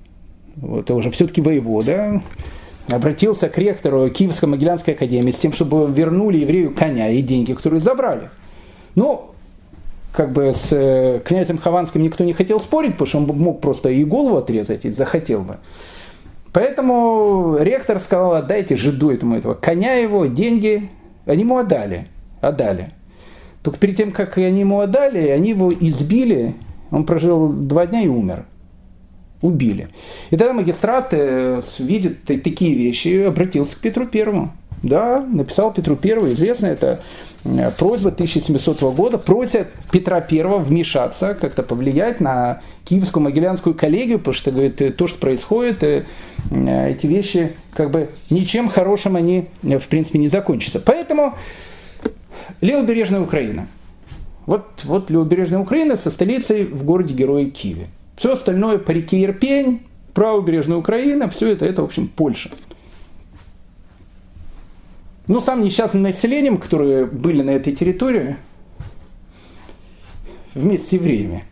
вот уже все-таки воевода, обратился к ректору Киевско-Могилянской академии с тем, чтобы вернули еврею коня и деньги, которые забрали. Ну, как бы с э, князем Хованским никто не хотел спорить, потому что он мог просто и голову отрезать, и захотел бы. Поэтому ректор сказал, отдайте жиду этому этого коня его, деньги. Они ему отдали. Отдали. Только перед тем, как они ему отдали, они его избили. Он прожил два дня и умер. Убили. И тогда магистрат э, видит такие вещи обратился к Петру Первому. Да, написал Петру Первому, известно, это э, просьба 1700 года, просят Петра Первого вмешаться, как-то повлиять на Киевскую Могилянскую коллегию, потому что, говорит, то, что происходит, э, эти вещи, как бы, ничем хорошим они, в принципе, не закончатся. Поэтому левобережная Украина. Вот, вот левобережная Украина со столицей в городе Герои Киеве. Все остальное по реке Ирпень, правобережная Украина, все это, это, в общем, Польша. Ну, самым несчастным населением, которые были на этой территории, вместе с евреями,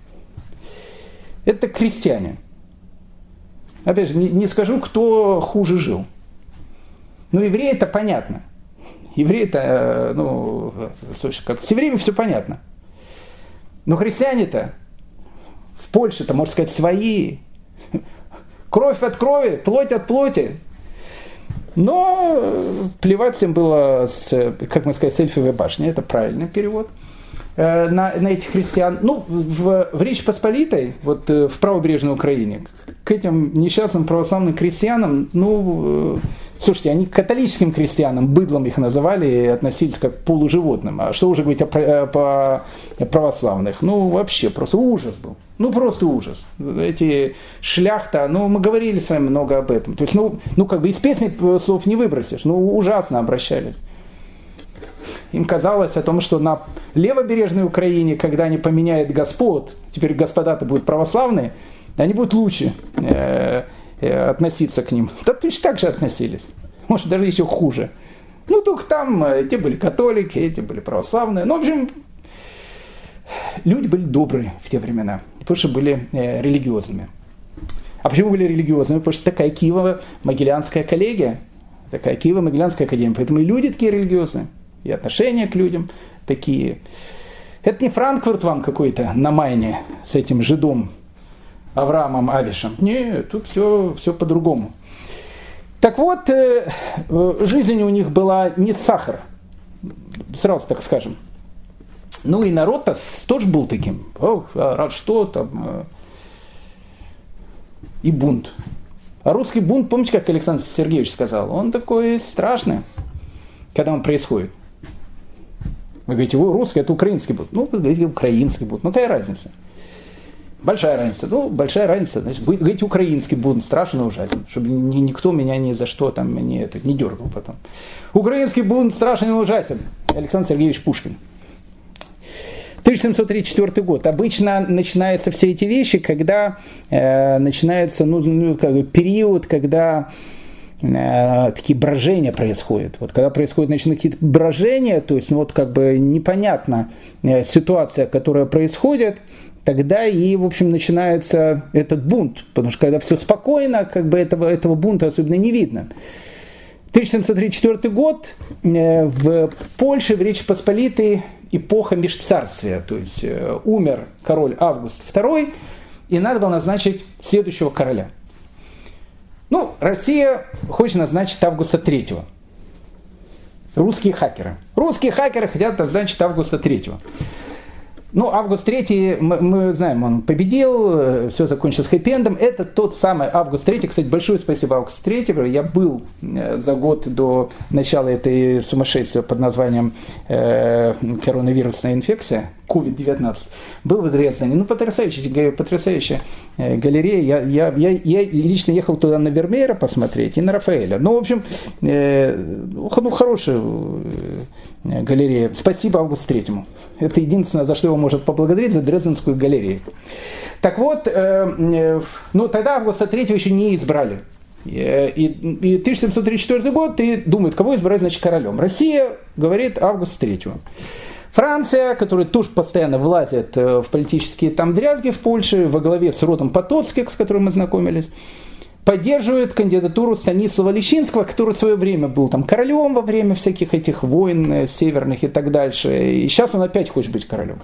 это крестьяне. Опять же, не, не скажу, кто хуже жил. Но евреи это понятно. Евреи это, э, ну, слушай, как с евреями все понятно. Но христиане-то в Польше-то, можно сказать, свои. Кровь от крови, плоть от плоти. Но плевать всем было, с, как мы сказали, с эльфовой башни. Это правильный перевод э, на, на этих христиан. Ну, в, в Речь Посполитой, вот э, в правобережной Украине, к этим несчастным православным крестьянам, ну, Слушайте, они католическим крестьянам, быдлом их называли и относились как к полуживотным. А что уже говорить о, о, о православных? Ну, вообще, просто ужас был. Ну, просто ужас. Эти шляхта, ну, мы говорили с вами много об этом. То есть, ну, ну как бы из песни слов не выбросишь. Ну, ужасно обращались. Им казалось о том, что на левобережной Украине, когда они поменяют господ, теперь господа-то будут православные, они будут лучше. Э, относиться к ним. Да точно так же относились. Может, даже еще хуже. Ну, только там э, те были католики, эти были православные. Ну, в общем, люди были добрые в те времена, потому что были э, религиозными. А почему были религиозными? Потому что такая Киево-Могилянская коллегия, такая Киево-Могилянская академия. Поэтому и люди такие религиозные, и отношения к людям такие. Это не Франкфурт вам какой-то на Майне с этим жидом Авраамом Авишем. Нет, тут все, все по-другому. Так вот, э, э, жизнь у них была не сахар, сразу так скажем. Ну и народ-то тоже был таким. О, а рад что там. Э, и бунт. А русский бунт, помните, как Александр Сергеевич сказал? Он такой страшный, когда он происходит. Вы говорите, русский это украинский бунт. Ну, вы говорите, украинский бунт. Ну, какая разница? Большая разница. Ну, большая разница. Значит, говорить украинский бунт, страшно ужасен, чтобы ни, никто меня ни за что там не, это, не дергал потом. Украинский бунт страшен и ужасен. Александр Сергеевич Пушкин. 1734 год. Обычно начинаются все эти вещи, когда э, начинается ну, ну, как бы период, когда э, такие брожения происходят. Вот когда происходят начинают какие-то брожения, то есть ну, вот как бы непонятна э, ситуация, которая происходит, тогда и, в общем, начинается этот бунт. Потому что когда все спокойно, как бы этого, этого бунта особенно не видно. 1734 год э, в Польше, в Речи Посполитой, эпоха межцарствия. То есть э, умер король Август II, и надо было назначить следующего короля. Ну, Россия хочет назначить Августа III. Русские хакеры. Русские хакеры хотят назначить Августа III. Ну, Август 3, мы, мы знаем, он победил, э, все закончилось хэппи-эндом. Это тот самый Август 3. Кстати, большое спасибо Август 3. Я был э, за год до начала этой сумасшествия под названием э, коронавирусная инфекция, COVID-19. Был в Дрездене. Ну, потрясающая, потрясающая э, галерея. Я, я, я, я лично ехал туда на Вермеера посмотреть и на Рафаэля. Ну, в общем, э, ну, хорошая галерея. Спасибо Август Третьему. Это единственное, за что его может поблагодарить, за Дрезденскую галерею. Так вот, э, э, ну тогда Августа Третьего еще не избрали. Э, и, и 1734 год, и думает, кого избрать, значит, королем. Россия говорит Август Третьего. Франция, которая тоже постоянно влазит в политические там дрязги в Польше, во главе с родом Потоцких, с которым мы знакомились, поддерживает кандидатуру Станислава Лещинского, который в свое время был там королем во время всяких этих войн э, северных и так дальше. И сейчас он опять хочет быть королем.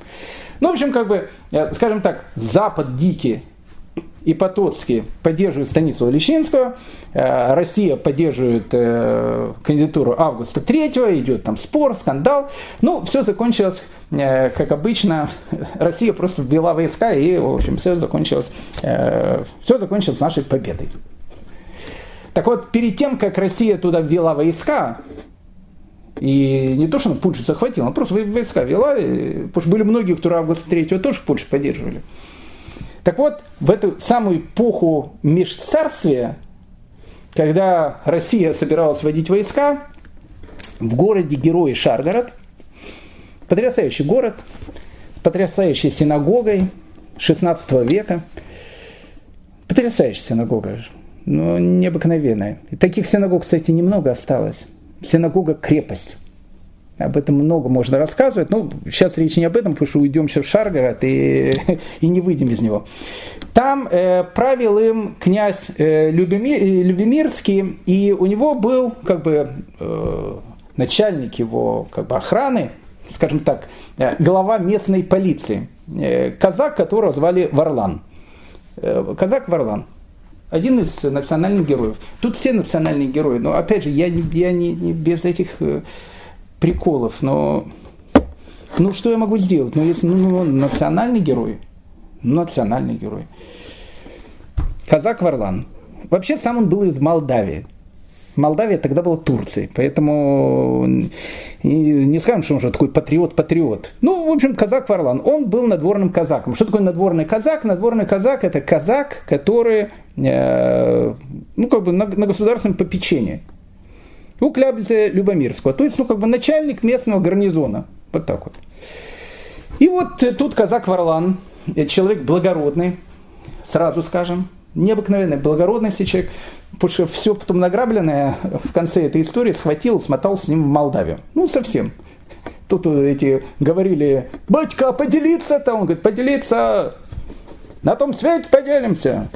Ну, в общем, как бы, э, скажем так, Запад дикий и Потоцкий поддерживают Станислава Лещинского, э, Россия поддерживает кандидатуру Августа Третьего, идет там спор, скандал. Ну, все закончилось, как обычно, <laughs> Россия просто ввела войска, и, в общем, все закончилось, все закончилось нашей победой. Так вот, перед тем, как Россия туда ввела войска, И не то, что она Польшу захватила, она просто войска вела, потому что были многие, которые Августа третьего тоже Польшу поддерживали. Так вот, в эту самую эпоху межцарствия, когда Россия собиралась вводить войска, в городе Герои Шаргород, потрясающий город, потрясающей синагогой 16 века, потрясающая синагога, но необыкновенная. Таких синагог, кстати, немного осталось. Синагога – крепость. Об этом много можно рассказывать, но сейчас речь не об этом, потому что уйдем сейчас в Шаргород и, <laughs> и не выйдем из него. Там э, правил им князь э, Любимир, Любимирский, и у него был как бы э, начальник его как бы, охраны, скажем так, э, глава местной полиции, э, казак, которого звали Варлан. Э, казак Варлан один из национальных героев. Тут все национальные герои, но опять же, я, я не, не без этих э, приколов, но ну что я могу сделать? Ну если ну, ну, национальный герой, ну, национальный герой. Казак Варлан. Вообще сам он был из Молдавии. Молдавия тогда была Турцией, поэтому не скажем, что он же такой патриот-патриот. Ну, в общем, казак Варлан, он был надворным казаком. Что такое надворный казак? Надворный казак – это казак, который, э, ну, как бы на, на государственном попечении. У Клябзе Любомирского, то есть, ну, как бы начальник местного гарнизона. Вот так вот. И вот тут казак Варлан, человек благородный, сразу скажем, необыкновенной благородности человек, потому что все потом награбленное в конце этой истории схватил, смотал с ним в Молдавию. Ну, совсем. Тут эти говорили, батька, поделиться-то? Он говорит, поделиться, на том свете поделимся.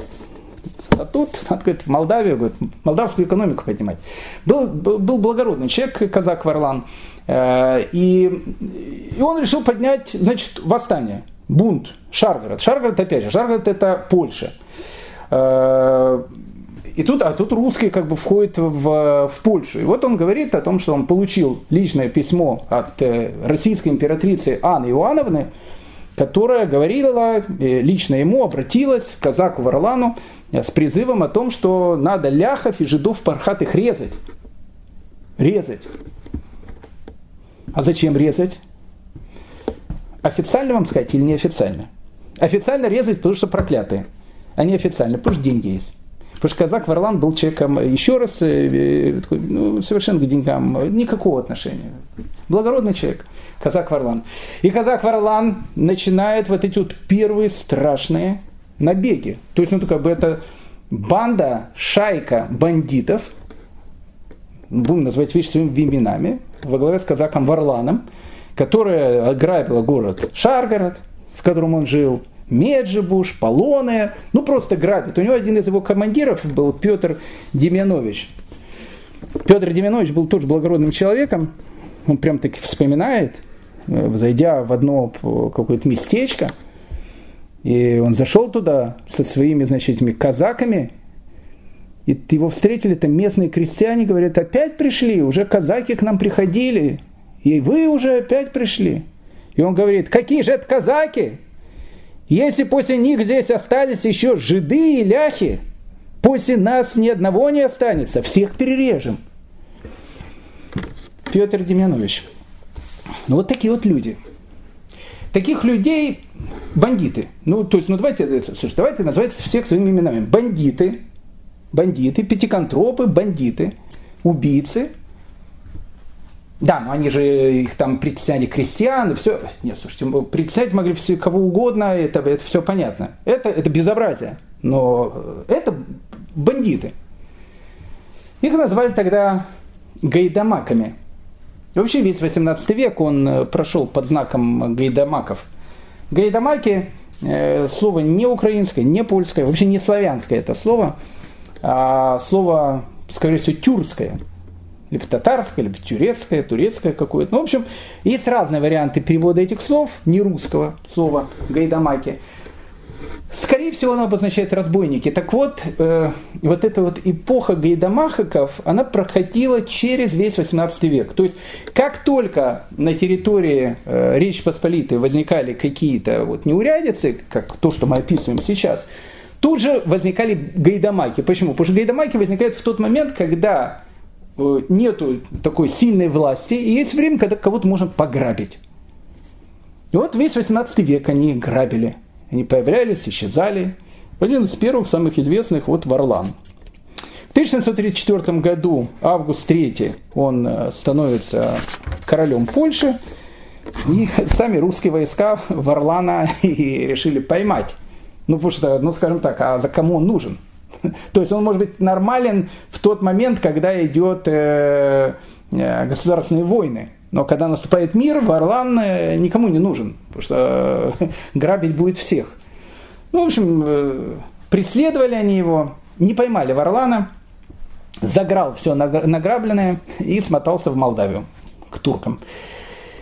А тут, надо говорит, в Молдавию, говорит, молдавскую экономику поднимать. Был, был благородный человек, казак Варлан, э, и, и он решил поднять, значит, восстание, бунт, Шаргород. Шаргород, опять же, Шаргород это Польша. Э, и тут, а тут русский как бы входит в, в Польшу. И вот он говорит о том, что он получил личное письмо от э, российской императрицы Анны Иоанновны, которая говорила, лично ему обратилась к казаку Варлану с призывом о том, что надо ляхов и жидов пархатых резать. Резать. А зачем резать? Официально вам сказать или неофициально? Официально резать, потому что проклятые а не официально, потому что деньги есть. Потому что казак Варлан был человеком, еще раз, э, э, ну, совершенно к деньгам никакого отношения. Благородный человек, казак Варлан. И казак Варлан начинает вот эти вот первые страшные набеги. То есть, ну, как бы это банда, шайка бандитов, будем называть вещи своими именами, во главе с казаком Варланом, которая ограбила город Шаргород, в котором он жил, Меджибуш, Полоне, ну просто грабит. У него один из его командиров был Петр Демьянович. Петр Демьянович был тоже благородным человеком, он прям таки вспоминает, э, зайдя в одно какое-то местечко, и он зашел туда со своими, значит, этими казаками, и его встретили там местные крестьяне, говорят, опять пришли, уже казаки к нам приходили, и вы уже опять пришли. И он говорит, какие же это казаки? Если после них здесь остались еще жиды и ляхи, после нас ни одного не останется, всех перережем. Петр Демьянович. Ну вот такие вот люди. Таких людей бандиты. Ну, то есть, ну давайте, слушай, давайте называть всех своими именами. Бандиты, бандиты, пятиконтропы, бандиты, убийцы, да, но они же их там притесняли крестьян и все. Нет, слушайте, притеснять могли все, кого угодно, это, это все понятно. Это, это безобразие. Но это бандиты. Их назвали тогда гайдамаками. И вообще весь 18 век он э, прошел под знаком гайдамаков. Гайдамаки э, слово не украинское, не польское, вообще не славянское это слово, а слово, скорее всего, тюркское – либо татарское, либо турецкое, турецкое какое-то. Ну, в общем, есть разные варианты перевода этих слов, не русского слова гайдамаки. Скорее всего, оно обозначает разбойники. Так вот, э, вот эта вот эпоха гайдамахаков, она проходила через весь 18 век. То есть, как только на территории э, Речи Посполитой возникали какие-то вот неурядицы, как то, что мы описываем сейчас, тут же возникали гайдамаки. Почему? Потому что гайдамаки возникают в тот момент, когда э, нету такой сильной власти, и есть время, когда кого-то можно пограбить. И вот весь 18 век они грабили. Они появлялись, исчезали. Один из первых, самых известных, вот Варлам. В 1734 году, август 3, он э, становится королем Польши, и <laughs> сами русские войска Варлана <laughs> и решили поймать. Ну, потому что, ну, скажем так, а за кому он нужен? <laughs> То есть он может быть нормален в тот момент, когда идет э, э, государственные войны. Но когда наступает мир, Варлан э, никому не нужен, потому что э, <laughs> грабить будет всех. Ну, в общем, э, преследовали они его, не поймали Варлана, заграл все награбленное и смотался в Молдавию к туркам.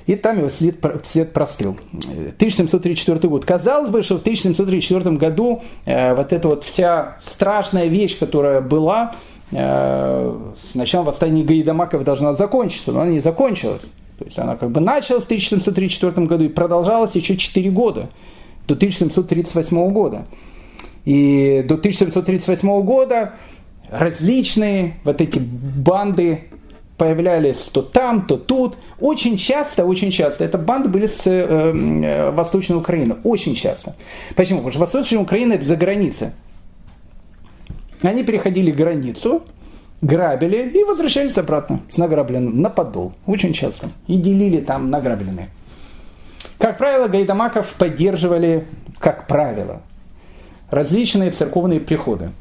И там его след, след простыл. 1734 год. Казалось бы, что в 1734 году э, вот эта вот вся страшная вещь, которая была, э, с началом восстания Гаидамаков должна закончиться, но она не закончилась. То есть она как бы началась в 1734 году и продолжалась еще 4 года, до 1738 года. И до 1738 года различные вот эти банды появлялись то там, то тут. Очень часто, очень часто, это банды были с э, э, Восточной Украины. Очень часто. Почему? Потому что Восточная Украина это за границей. Они переходили границу, грабили и возвращались обратно с награбленным на подол. Очень часто. И делили там награбленные. Как правило, гайдамаков поддерживали, как правило, различные церковные приходы.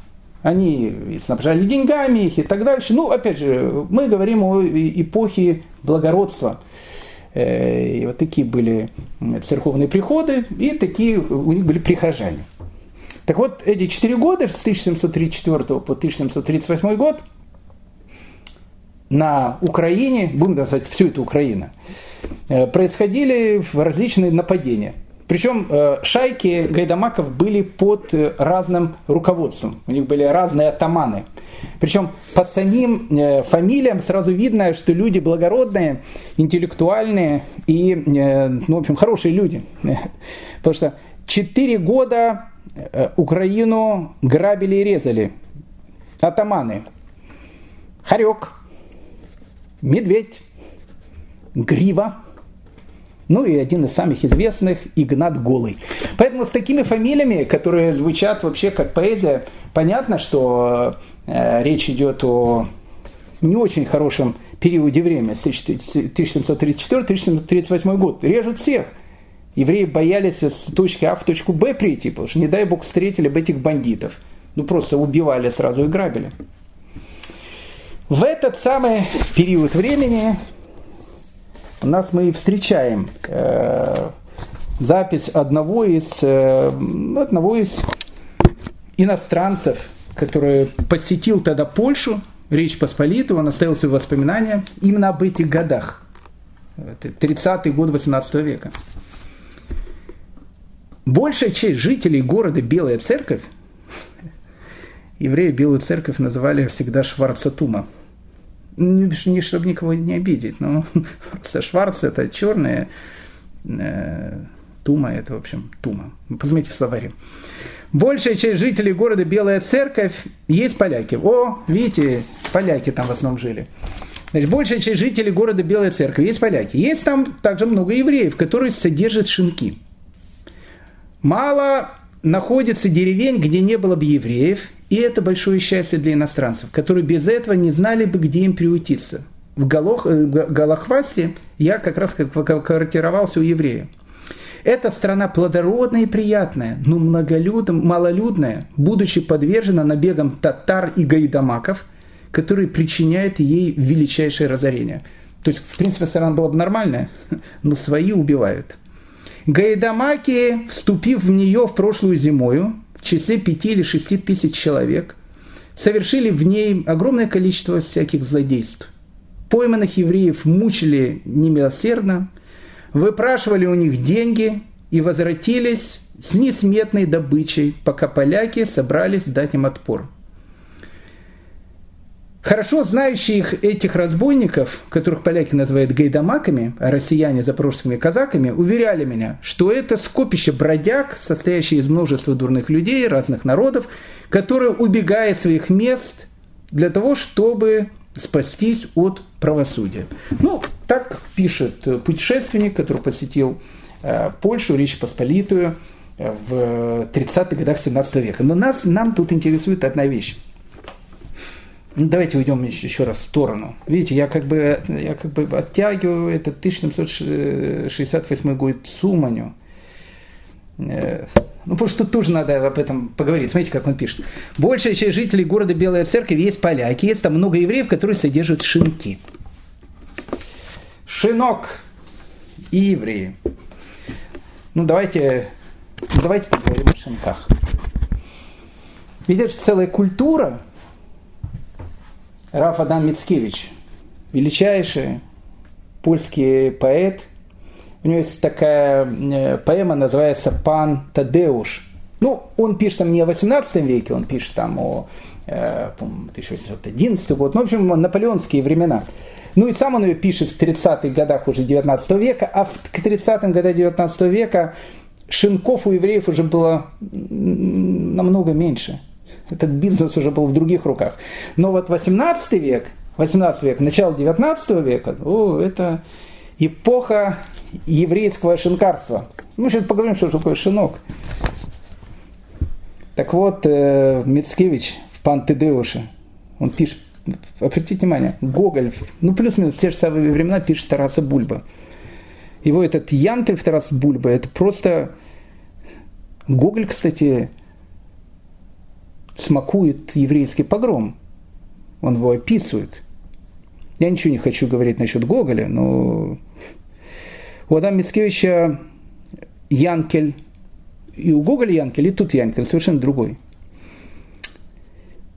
Они снабжали деньгами их и так дальше. Ну, опять же, мы говорим о эпохе благородства. Э, и вот такие были церковные приходы, и такие у них были прихожане. Так вот, эти четыре года, с 1734 по 1738 год, на Украине, будем называть всю эту Украину, э, происходили различные нападения – причем э, шайки гайдамаков были под э, разным руководством. У них были разные атаманы. Причем по самим фамилиям сразу видно, что люди благородные, интеллектуальные и, ну, в общем, хорошие люди. <laughs> Потому что четыре года Украину грабили и резали. Атаманы. Харек, Медведь, Грива, ну и один из самых известных Игнат Голый. Поэтому с такими фамилиями, которые звучат вообще как поэзия, понятно, что э, речь идет о не очень хорошем периоде времени, 1734-1738 год. Режут всех. Евреи боялись с точки А в точку Б прийти, потому что, не дай бог, встретили бы этих бандитов. Ну, просто убивали сразу и грабили. В этот самый период времени у нас мы встречаем э, запись одного из, э, одного из иностранцев, который посетил тогда Польшу, Речь Посполитую, он оставил свои воспоминания именно об этих годах. 30-й год 18 века. Большая часть жителей города Белая Церковь, <laughs> евреи Белую Церковь называли всегда Шварцатума – не, не чтобы никого не обидеть, но <laughs> просто Шварц это черное, э, Тума это, в общем, Тума. Посмотрите в словаре. Большая часть жителей города Белая Церковь есть поляки. О, видите, поляки там в основном жили. Значит, большая часть жителей города Белая Церковь есть поляки. Есть там также много евреев, которые содержат шинки. Мало находится деревень, где не было бы евреев, и это большое счастье для иностранцев, которые без этого не знали бы, где им приутиться. В Голох, э, Голохвасте я как раз квартировался у еврея. Эта страна плодородная и приятная, но многолюдная, малолюдная, будучи подвержена набегам татар и гайдамаков, которые причиняют ей величайшее разорение. То есть, в принципе, страна была бы нормальная, <laughs> но свои убивают. Гайдамаки, вступив в нее в прошлую зимою, в числе пяти или шести тысяч человек, совершили в ней огромное количество всяких злодейств. Пойманных евреев мучили немилосердно, выпрашивали у них деньги и возвратились с несметной добычей, пока поляки собрались дать им отпор. Хорошо знающие их, этих разбойников, которых поляки называют гайдамаками, а россияне запорожскими казаками, уверяли меня, что это скопище бродяг, состоящее из множества дурных людей разных народов, которые, убегая своих мест, для того, чтобы спастись от правосудия. Ну, так пишет путешественник, который посетил э, Польшу, Речь Посполитую э, в 30-х годах 17 века. Но нас, нам тут интересует одна вещь. Ну, давайте уйдем еще, раз в сторону. Видите, я как бы, я как бы оттягиваю этот 1768 год Суманю. Э, ну, потому что тоже надо об этом поговорить. Смотрите, как он пишет. Большая часть жителей города Белая Церковь есть поляки. Есть там много евреев, которые содержат шинки. Шинок и евреи. Ну, давайте, давайте поговорим о шинках. Это же целая культура. Раф Адам Мицкевич, величайший польский поэт – у него есть такая э, поэма, называется «Пан Тадеуш». Ну, он пишет там не о 18 веке, он пишет там о э, 1811 год, ну, в общем, наполеонские времена. Ну и сам он ее пишет в 30-х годах уже 19 века, а к 30-м годам 19 века шинков у евреев уже было намного меньше. Этот бизнес уже был в других руках. Но вот 18 век, 18 век, начало 19 века, о, это эпоха еврейского шинкарства. Мы сейчас поговорим, что такое шинок. Так вот, э, Мицкевич в Пантедеуше, он пишет, обратите внимание, Гоголь, ну плюс-минус в те же самые времена пишет Тараса Бульба. Его этот Янкель Тарас Бульба, это просто... Гоголь, кстати, смакует еврейский погром. Он его описывает. Я ничего не хочу говорить насчет Гоголя, но у Адама Мицкевича Янкель, и у Гоголя Янкель, и тут Янкель, совершенно другой.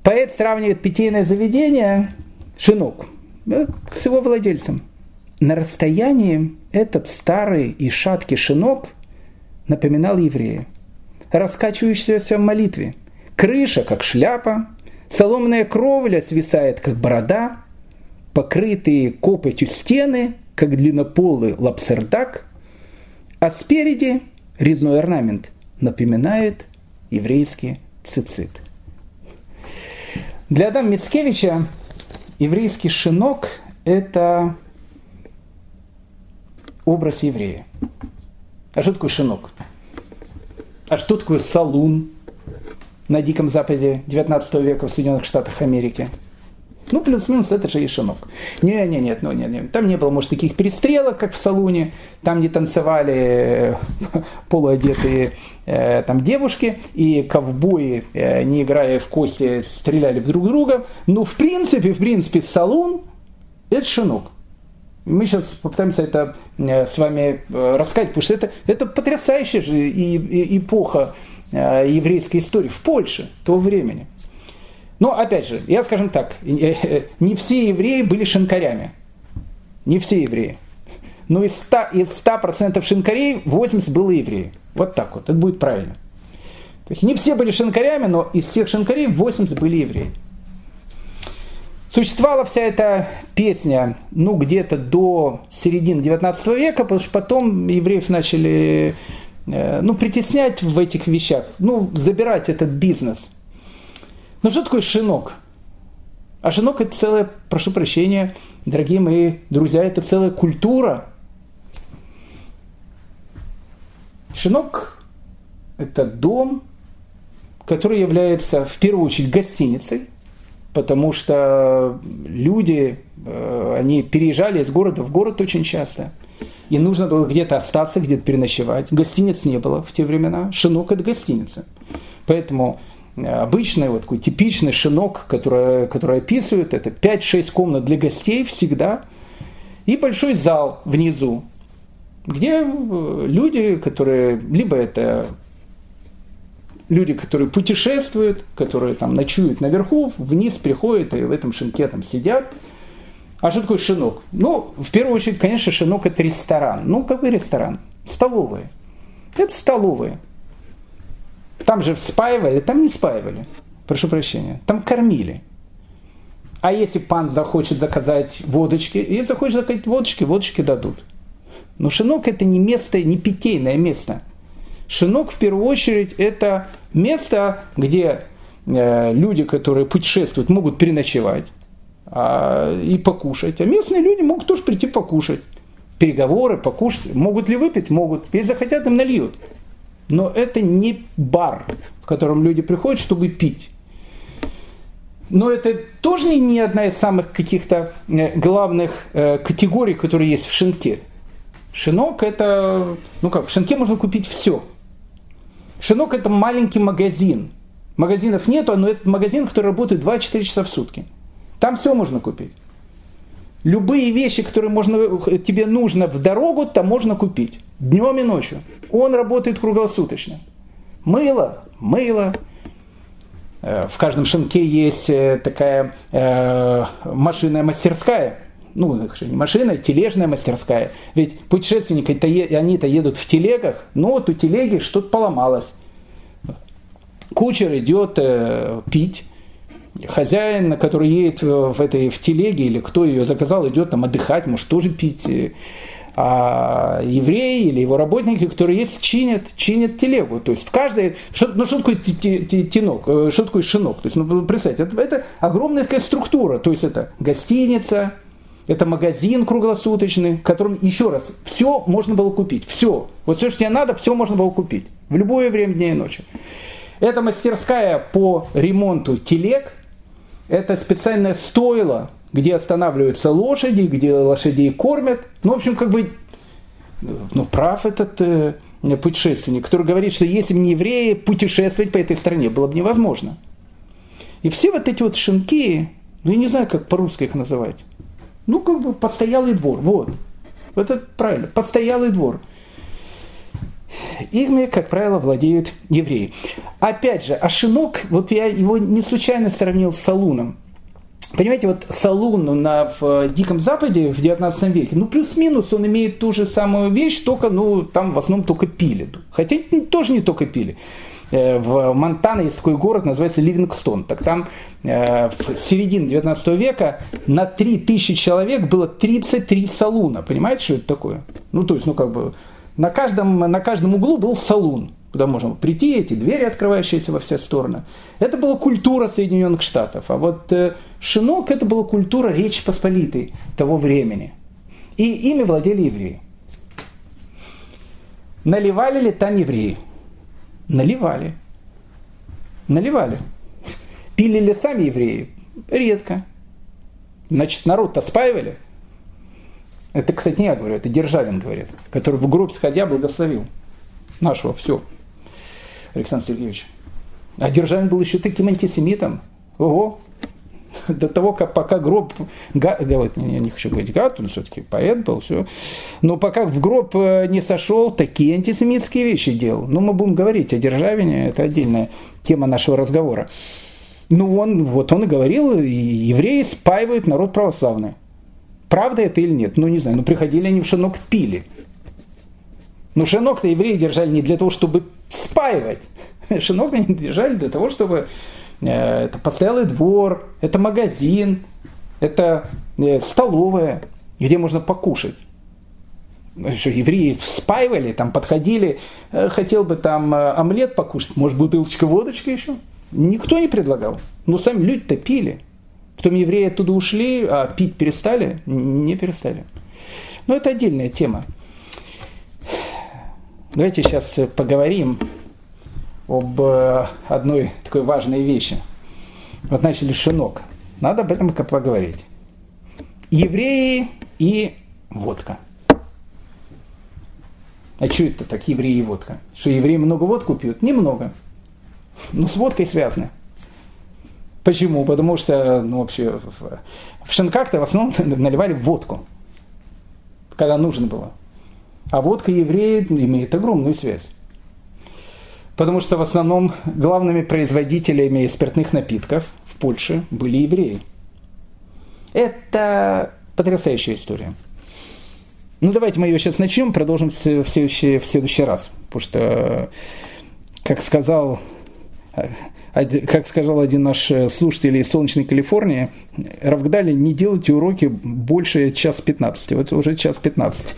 Поэт сравнивает питейное заведение, шинок, с его владельцем. На расстоянии этот старый и шаткий шинок напоминал еврея, раскачивающегося в молитве. Крыша, как шляпа, соломенная кровля свисает, как борода, покрытые копотью стены как длиннополый лапсердак, а спереди резной орнамент напоминает еврейский цицит. Для Адама Мицкевича еврейский шинок – это образ еврея. А что такое шинок? А что такое салун на Диком Западе 19 века в Соединенных Штатах Америки – ну, плюс-минус это же и шинок. Не, не, нет, ну, нет, нет. Там не было, может, таких перестрелок, как в салуне. Там не танцевали э, <laughs> полуодетые э, там девушки, и ковбои, э, не играя в кости, стреляли друг друга. Но, в принципе, в принципе, салун – это шинок. Мы сейчас попытаемся это э, с вами э, рассказать, потому что это, это потрясающая же эпоха еврейской истории в Польше того времени. Но, опять же, я скажем так, не все евреи были шинкарями. Не все евреи. Но из 100%, из 100 шинкарей 80 было евреи. Вот так вот, это будет правильно. То есть не все были шинкарями, но из всех шинкарей 80 были евреи. Существовала вся эта песня, ну, где-то до середины 19 века, потому что потом евреев начали, э, ну, притеснять в этих вещах, ну, забирать этот бизнес – ну что такое шинок? А шинок это целая, прошу прощения, дорогие мои друзья, это целая культура. Шинок – это дом, который является в первую очередь гостиницей, потому что люди, э, они переезжали из города в город очень часто, и нужно было где-то остаться, где-то переночевать. Гостиниц не было в те времена. Шинок – это гостиница. Поэтому обычный, вот такой типичный шинок, который, который описывают, это 5-6 комнат для гостей всегда, и большой зал внизу, где э, люди, которые, либо это люди, которые путешествуют, которые там ночуют наверху, вниз приходят и в этом шинке там сидят. А что такое шинок? Ну, в первую очередь, конечно, шинок это ресторан. Ну, какой ресторан? Столовая. Это столовая. Там же спаивали, там не спаивали. Прошу прощения. Там кормили. А если пан захочет заказать водочки, и захочет заказать водочки, водочки дадут. Но шинок это не место, не питейное место. Шинок в первую очередь это место, где э, люди, которые путешествуют, могут переночевать. А, и покушать. А местные люди могут тоже прийти покушать. Переговоры, покушать. Могут ли выпить? Могут. Если захотят, им нальют. Но это не бар, в котором люди приходят, чтобы пить. Но это тоже не одна из самых каких-то э, главных э, категорий, которые есть в шинке. Шинок это, ну как, в шинке можно купить все. Шинок это маленький магазин. Магазинов нету, но это магазин, который работает 2-4 часа в сутки. Там все можно купить. Любые вещи, которые можно, тебе нужно в дорогу, там можно купить. Днем и ночью. Он работает круглосуточно. Мыло, мыло. Э, в каждом шинке есть э, такая э, машинная мастерская. Ну, не машина, а тележная мастерская. Ведь путешественники, они-то едут в телегах, но вот у телеги что-то поломалось. Кучер идет э, пить, хозяин, который едет в этой в телеге, или кто ее заказал, идет там отдыхать, может тоже пить. А евреи или его работники, которые есть, чинят, чинят телегу. То есть в каждой... Ну что такое тенок? Э, что такое шинок? То есть, ну, представьте, это, это огромная такая структура. То есть это гостиница, это магазин круглосуточный, в котором, еще раз, все можно было купить. Все. Вот все, что тебе надо, все можно было купить. В любое время дня и ночи. Это мастерская по ремонту телег, это специальное стойло, где останавливаются лошади, где лошадей кормят. Ну, в общем, как бы, ну, прав этот э, путешественник, который говорит, что если бы не евреи, путешествовать по этой стране было бы невозможно. И все вот эти вот шинки, ну, я не знаю, как по-русски их называть. Ну, как бы постоялый двор, вот. Вот это правильно, постоялый двор – Ими, как правило, владеют евреи. Опять же, Ашинок, вот я его не случайно сравнил с Салуном. Понимаете, вот Салун на, в Диком Западе в 19 веке, ну плюс-минус он имеет ту же самую вещь, только ну там в основном только пили. Хотя тоже не только пили. Э, в Монтана есть такой город, называется Ливингстон. Так там э, в середине 19 века на 3000 человек было 33 салуна. Понимаете, что это такое? Ну, то есть, ну, как бы, на каждом, на каждом углу был салун, куда можно прийти, эти двери, открывающиеся во все стороны. Это была культура Соединенных Штатов. А вот э, Шинок это была культура Речи Посполитой того времени. И ими владели евреи. Наливали ли там евреи? Наливали. Наливали. Пили ли сами евреи? Редко. Значит, народ-то спаивали. Это, кстати, не я говорю, это Державин говорит, который в гроб сходя благословил нашего все, Александр Сергеевич. А Державин был еще таким антисемитом. Ого! До того, как пока гроб... Га, давайте, я не хочу говорить гад, он все-таки поэт был, все. Но пока в гроб э, не сошел, такие антисемитские вещи делал. Ну, мы будем говорить о Державине, это отдельная тема нашего разговора. Ну, он, вот он и говорил, евреи спаивают народ православный. Правда это или нет? Ну, не знаю. Ну, приходили они в шинок, пили. Но шинок-то евреи держали не для того, чтобы спаивать. <laughs> Шинок они держали для того, чтобы э, это постоялый двор, это магазин, это э, столовая, где можно покушать. Что, евреи спаивали, там подходили, э, хотел бы там э, омлет покушать, может бутылочка водочки еще. Никто не предлагал. Но сами люди-то пили. Потом евреи оттуда ушли, а пить перестали? Не перестали. Но это отдельная тема. Давайте сейчас поговорим об э, одной такой важной вещи. Вот начали шинок. Надо об этом поговорить. Евреи и водка. А что это так, евреи и водка? Что евреи много водку пьют? Немного. Но с водкой связаны. Почему? Потому что ну, вообще в шинках-то в основном <laughs> наливали водку, когда нужно было. А водка евреи имеют огромную связь. Потому что в основном главными производителями спиртных напитков в Польше были евреи. Это потрясающая история. Ну давайте мы ее сейчас начнем, продолжим в следующий, в следующий раз. Потому что, как сказал как сказал один наш э, слушатель из солнечной Калифорнии, Равгдали, не делайте уроки больше час 15. Вот уже час 15.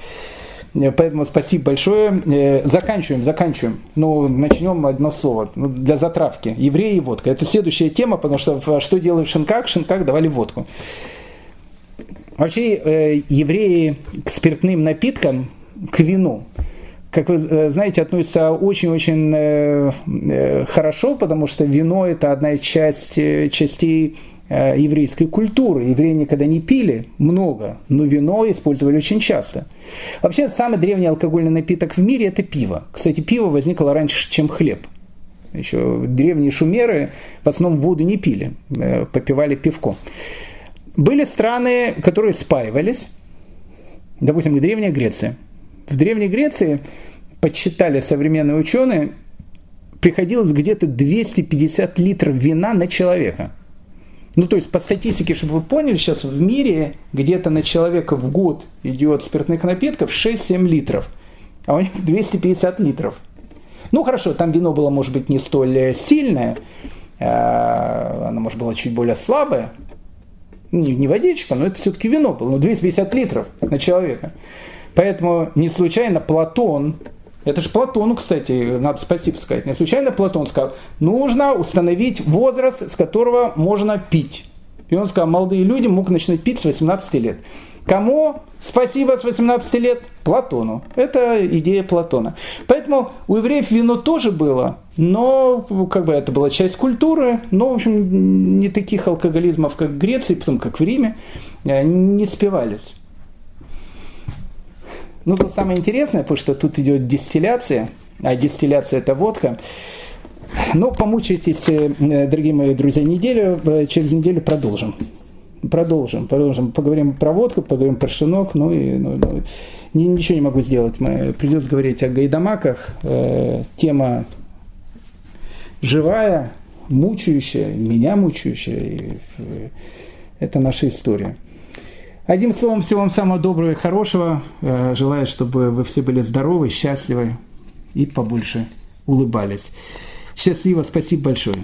Э, поэтому спасибо большое. Э, заканчиваем, заканчиваем. Ну, начнем одно слово. Ну, для затравки. Евреи и водка. Это следующая тема, потому что что делают в шинках? В шинках давали водку. Вообще евреи к спиртным напиткам, к вину, как вы э, знаете, относятся очень-очень э, э, хорошо, потому что вино это одна из часть, частей еврейской культуры. Евреи никогда не пили много, но вино использовали очень часто. Вообще, самый древний алкогольный напиток в мире – это пиво. Кстати, пиво возникло раньше, чем хлеб. Еще древние шумеры в основном воду не пили, попивали пивко. Были страны, которые спаивались, допустим, Древняя Греция. В Древней Греции подсчитали современные ученые, приходилось где-то 250 литров вина на человека. Ну, то есть, по статистике, чтобы вы поняли, сейчас в мире где-то на человека в год идет спиртных напитков 6-7 литров, а у них 250 литров. Ну, хорошо, там вино было, может быть, не столь сильное, а, оно, может, было чуть более слабое, не, не водичка, но это все-таки вино было, ну, 250 литров на человека. Поэтому не случайно Платон это же Платону, кстати, надо спасибо сказать. Не случайно Платон сказал, нужно установить возраст, с которого можно пить. И он сказал, молодые люди могут начинать пить с 18 лет. Кому спасибо с 18 лет? Платону. Это идея Платона. Поэтому у евреев вино тоже было, но как бы это была часть культуры, но, в общем, не таких алкоголизмов, как в Греции, потом как в Риме, э, не спевались. Ну, самое интересное, потому что тут идет дистилляция, а дистилляция это водка. Но помучайтесь, э, дорогие мои друзья, неделю, э, через неделю продолжим. Продолжим, продолжим. Поговорим про водку, поговорим про шинок, ну и ну, ну, ничего не могу сделать. Мы придется говорить о гайдамаках. Э, тема живая, мучающая, меня мучающая. И, э, это наша история. Одним словом, всего вам самого доброго и хорошего. Э, желаю, чтобы вы все были здоровы, счастливы и побольше улыбались. Счастливо, спасибо большое.